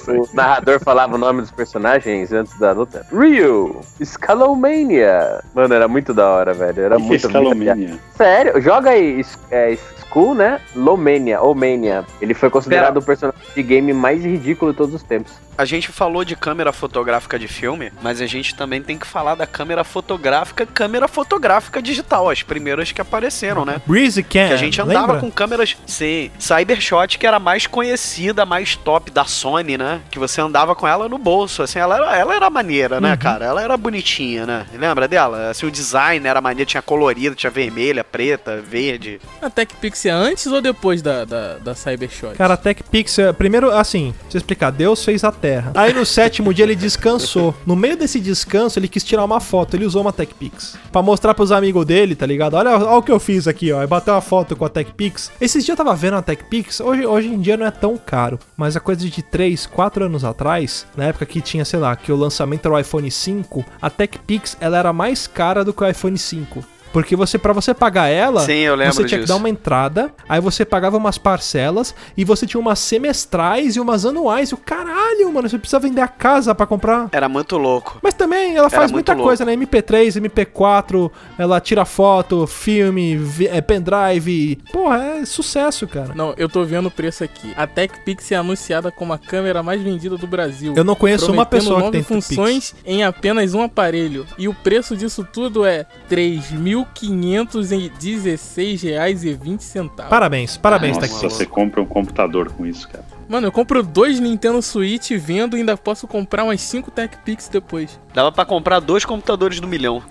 O narrador falava o nome dos personagens antes da luta. Ryu! Scalomania! Mano, era muito da hora, velho. Era
que é
muito
escalomania?
Sério, joga aí é, Skull, né? Lomania, ou Mania. Ele foi considerado
Pera.
o personagem de game mais ridículo de todos os tempos.
A gente falou de câmera fotográfica de filme, mas a gente também tem que falar da câmera fotográfica, câmera fotográfica digital, as primeiras que apareceram, né?
Breezy Cam.
Que a gente andava
lembra?
com câmeras, sim, Cybershot, que era a mais conhecida, mais top da Sony, né? Que você andava com ela no bolso, assim, ela era, ela era maneira, né, cara? Ela era bonitinha, né? Lembra dela? Assim, o design era maneiro, tinha colorido, tinha vermelha, preta, verde.
A TechPix antes ou depois da, da, da Cybershot?
Cara, a TechPix, primeiro, assim, deixa eu explicar, Deus fez a Terra. Aí no sétimo dia ele descansou. No meio desse descanso, ele quis tirar uma foto, ele usou uma TechPix. Pra mostrar pros amigos dele, tá ligado? Olha, olha o que eu fiz aqui, ó. Bateu uma foto com a TechPix. Esses dias eu tava vendo a TechPix, hoje, hoje em dia não é tão caro, mas a coisa de 3, 4 anos atrás, na época que tinha, sei lá, que o lançamento era o iPhone 5, a TechPix, ela era mais cara do que o iPhone 5. Porque você, para você pagar ela,
Sim, eu lembro
você tinha que
disso.
dar uma entrada, aí você pagava umas parcelas e você tinha umas semestrais e umas anuais. E o caralho, mano, você precisa vender a casa pra comprar.
Era muito louco.
Mas também ela faz muita
louco.
coisa, né? MP3, MP4, ela tira foto, filme, é, pendrive. Porra, é sucesso, cara.
Não, eu tô vendo o preço aqui. A TechPix é anunciada como a câmera mais vendida do Brasil.
Eu não conheço uma pessoa que
nove
tem TechPix.
funções em apenas um aparelho. E o preço disso tudo é R$ 3.516,20.
Parabéns, parabéns,
Nossa, você compra um computador com isso, cara.
Mano, eu compro dois Nintendo Switch, vendo e ainda posso comprar umas 5 TechPix depois.
Dava pra comprar dois computadores do milhão.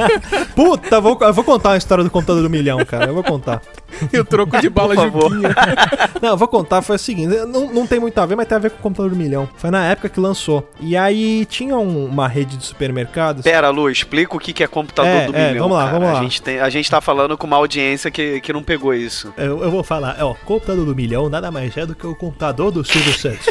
Puta, vou, eu vou contar a história do computador do milhão, cara. Eu vou contar.
E o troco de bala
Por favor.
Juquinha.
Não, eu vou contar, foi o seguinte, não, não tem muito a ver, mas tem a ver com o computador do milhão. Foi na época que lançou. E aí tinha um- uma rede de supermercados.
Pera, Lu, explica o que que é computador
É,
do
é,
milhão.
vamos lá,
cara.
vamos lá.
A gente, tem, a gente tá falando com uma audiência que, que não pegou isso.
Eu, eu vou falar, ó, computador do milhão nada mais é do que o computador do Silvio Santos.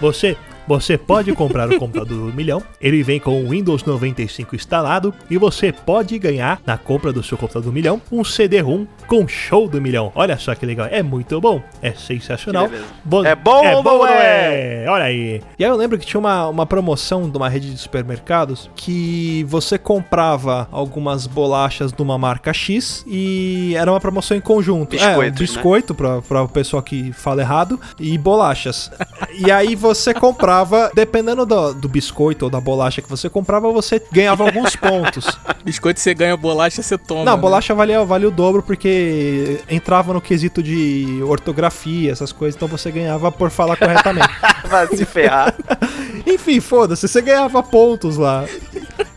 Você, você pode comprar o computador do milhão, ele vem com o Windows 95 instalado e você pode ganhar na compra do seu computador do milhão um CD-ROM com show do milhão. Olha só que legal, é muito bom, é sensacional. Bo-
É bom ou não
é? Olha aí. E aí eu lembro que tinha uma, uma promoção de uma rede de supermercados que você comprava algumas bolachas de uma marca X e era uma promoção em conjunto. é, um
né?
biscoito pra, pra o pessoal que fala errado e bolachas. e aí você comprava, dependendo do, do biscoito ou da bolacha que você comprava, você ganhava alguns pontos.
Biscoito você ganha, bolacha você toma.
Não,
né?
bolacha valia, valia o dobro porque entrava no quesito de ortografia, essas coisas, então você ganhava por falar corretamente.
Vai se ferrar.
Enfim, foda-se, você ganhava pontos lá.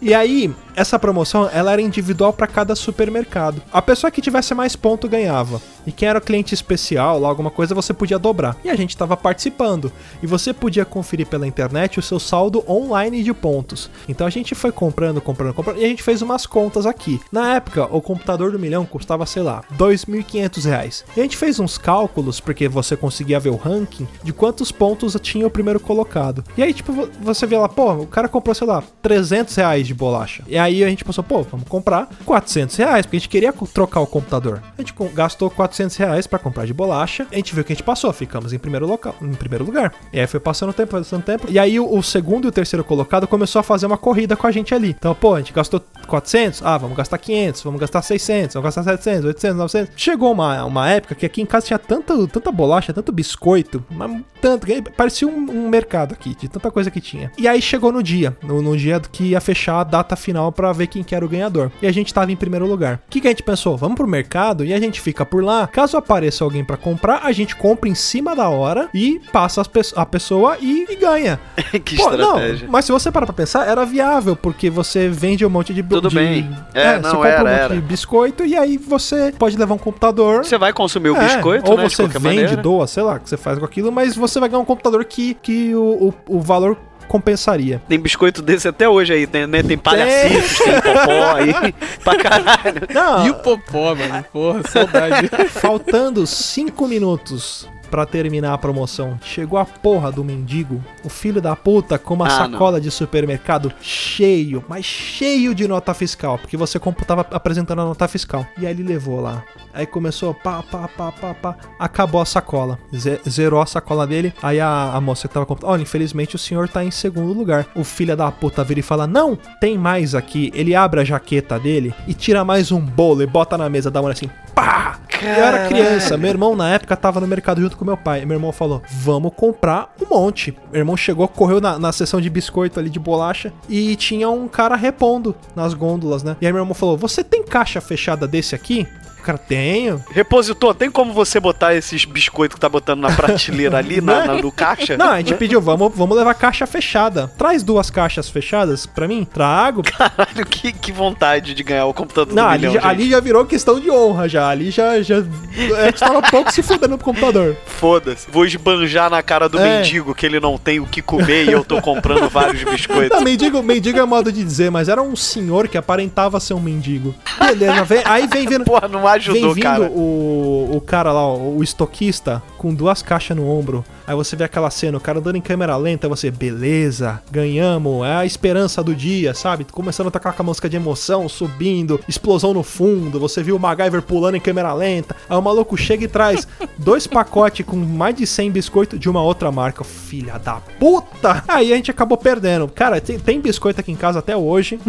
E aí, essa promoção ela era individual para cada supermercado. A pessoa que tivesse mais ponto ganhava. E quem era cliente especial, lá alguma coisa, você podia dobrar. E a gente estava participando. E você podia conferir pela internet o seu saldo online de pontos. Então a gente foi comprando, comprando, comprando. E a gente fez umas contas aqui. Na época, o computador do milhão custava, sei lá, 2.500 reais. E a gente fez uns cálculos, porque você conseguia ver o ranking, de quantos pontos tinha o primeiro colocado. E aí, tipo, vo- você vê lá, pô, o cara comprou, sei lá, 300 reais de bolacha. E aí a gente pensou, pô, vamos comprar 400 reais, porque a gente queria trocar o computador. A gente gastou 400 reais pra comprar de bolacha. A gente viu que a gente passou, ficamos em primeiro local, em primeiro lugar. E aí foi passando o tempo, passando o tempo. E aí o, o segundo e o terceiro colocado começou a fazer uma corrida com a gente ali. Então, pô, a gente gastou 400, ah, vamos gastar 500, vamos gastar 600, vamos gastar 700, 800, 900. Chegou uma, uma época que aqui em casa tinha tanta, tanta bolacha, tanto biscoito, mas tanto, parecia um, um mercado aqui, de tanta coisa que tinha. E aí chegou no dia, no, no dia que ia fechar a data final pra ver quem que era o ganhador. E a gente tava em primeiro lugar. O que, que a gente pensou? Vamos pro mercado e a gente fica por lá. Caso apareça alguém pra comprar, a gente compra em cima da hora e passa as pe- a pessoa e, e ganha.
que
Pô,
estratégia.
Não, mas se você parar pra pensar, era viável, porque você vende um monte de...
Tudo
de-
bem. É, não,
você compra
era,
um monte
era.
de biscoito e aí você pode levar um computador...
Você vai consumir o
É,
biscoito,
ou
né?
você vende,
maneira.
doa, sei lá, o que você faz com aquilo, mas você vai ganhar um computador que, que o, o, o valor compensaria.
Tem biscoito desse até hoje aí, tem, né? Tem palhacitos, tem popó aí, pra caralho.
Não,
E o Popó, mano. Porra, saudade.
faltando 5 minutos pra terminar a promoção, chegou a porra do mendigo, o filho da puta, com uma
Ah,
sacola de supermercado cheio, mas cheio de nota fiscal, porque você compu- tava apresentando a nota fiscal. E aí ele levou lá. Aí começou, pá, pá, pá, pá, pá, acabou a sacola. Ze- zerou a sacola dele. Aí a, a moça que tava comprando, olha, infelizmente o senhor tá em segundo lugar. O filho da puta vira e fala, não, tem mais aqui. Ele abre a jaqueta dele e tira mais um bolo e bota na mesa, dá uma olhada assim, pá! Eu era criança, meu irmão na época tava no mercado junto com meu pai. Meu irmão falou: Vamos comprar um monte. Meu irmão chegou, correu na, na seção de biscoito ali de bolacha e tinha um cara repondo nas gôndolas, né? E aí meu irmão falou: Você tem caixa fechada desse aqui? O cara, tenho.
Repositor, tem como você botar esses biscoitos que tá botando na prateleira ali, na, na- no caixa?
Não, a gente pediu, vamos, vamos levar caixa fechada. Traz duas caixas fechadas pra mim, trago.
Caralho, que, que vontade de ganhar o computador
Não,
do
ali,
milhão,
já, ali já virou questão de honra, já. Ali já. já a gente tava pouco se fudendo pro computador.
Foda-se. Vou esbanjar na cara do
É.
mendigo que ele não tem o que comer e eu tô comprando vários biscoitos.
Não, mendigo, mendigo é modo de dizer, mas era um senhor que aparentava ser um mendigo. Beleza, vem, aí vem vindo.
Porra,
Vem
ajudou,
vindo
cara.
o, o cara lá, o estoquista, com duas caixas no ombro. Aí você vê aquela cena, o cara andando em câmera lenta, você, beleza, ganhamos, é a esperança do dia, sabe? Começando a tocar com a música de emoção, subindo, explosão no fundo, você viu o MacGyver pulando em câmera lenta. Aí o maluco chega e traz dois pacotes com mais de 100 biscoitos de uma outra marca. Filha da puta! Aí a gente acabou perdendo. Cara, tem, tem biscoito aqui em casa até hoje.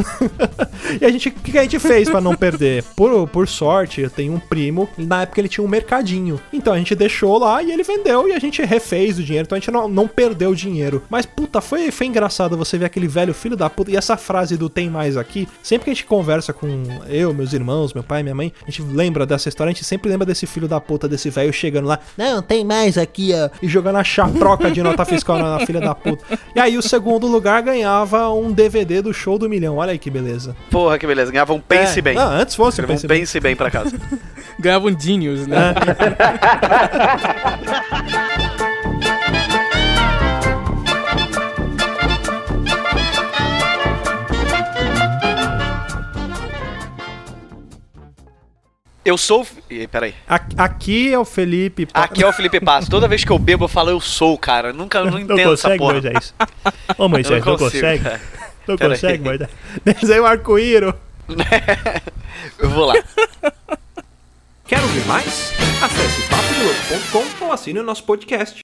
e a gente, o que a gente fez pra não perder? Por, por sorte, eu tenho um primo, na época ele tinha um mercadinho. Então a gente deixou lá e ele vendeu e a gente refez o dinheiro. Então a gente não, não perdeu o dinheiro. Mas puta, foi, foi engraçado você ver aquele velho filho da puta. E essa frase do tem mais aqui, sempre que a gente conversa com eu, meus irmãos, meu pai, minha mãe, a gente lembra dessa história, a gente sempre lembra desse filho da puta, desse velho chegando lá, não, tem mais aqui, ó, e jogando a chaproca de nota fiscal na, na filha da puta. E aí o segundo lugar ganhava um DVD do show do milhão. Olha aí que beleza.
Porra, que beleza. Ganhava um Pense
É,
Bem.
Não, antes fosse
um
pense bem.
Pense Bem pra casa.
Ganhava um Genius, né?
Eu sou... Ih, peraí.
Aqui é o Felipe. Pa-
Aqui é o Felipe Passo. Toda vez que eu bebo, eu falo eu sou, cara. Nunca não
não
entendo essa
consegue,
porra.
Moisés? Ô, Moisés, não, consegue?
cara.
Não
Pera
consegue,
aí.
Moisés? Desenha um arco-íro.
Eu vou lá.
Quer ouvir mais? Acesse papodelouco.com ou assine o nosso podcast.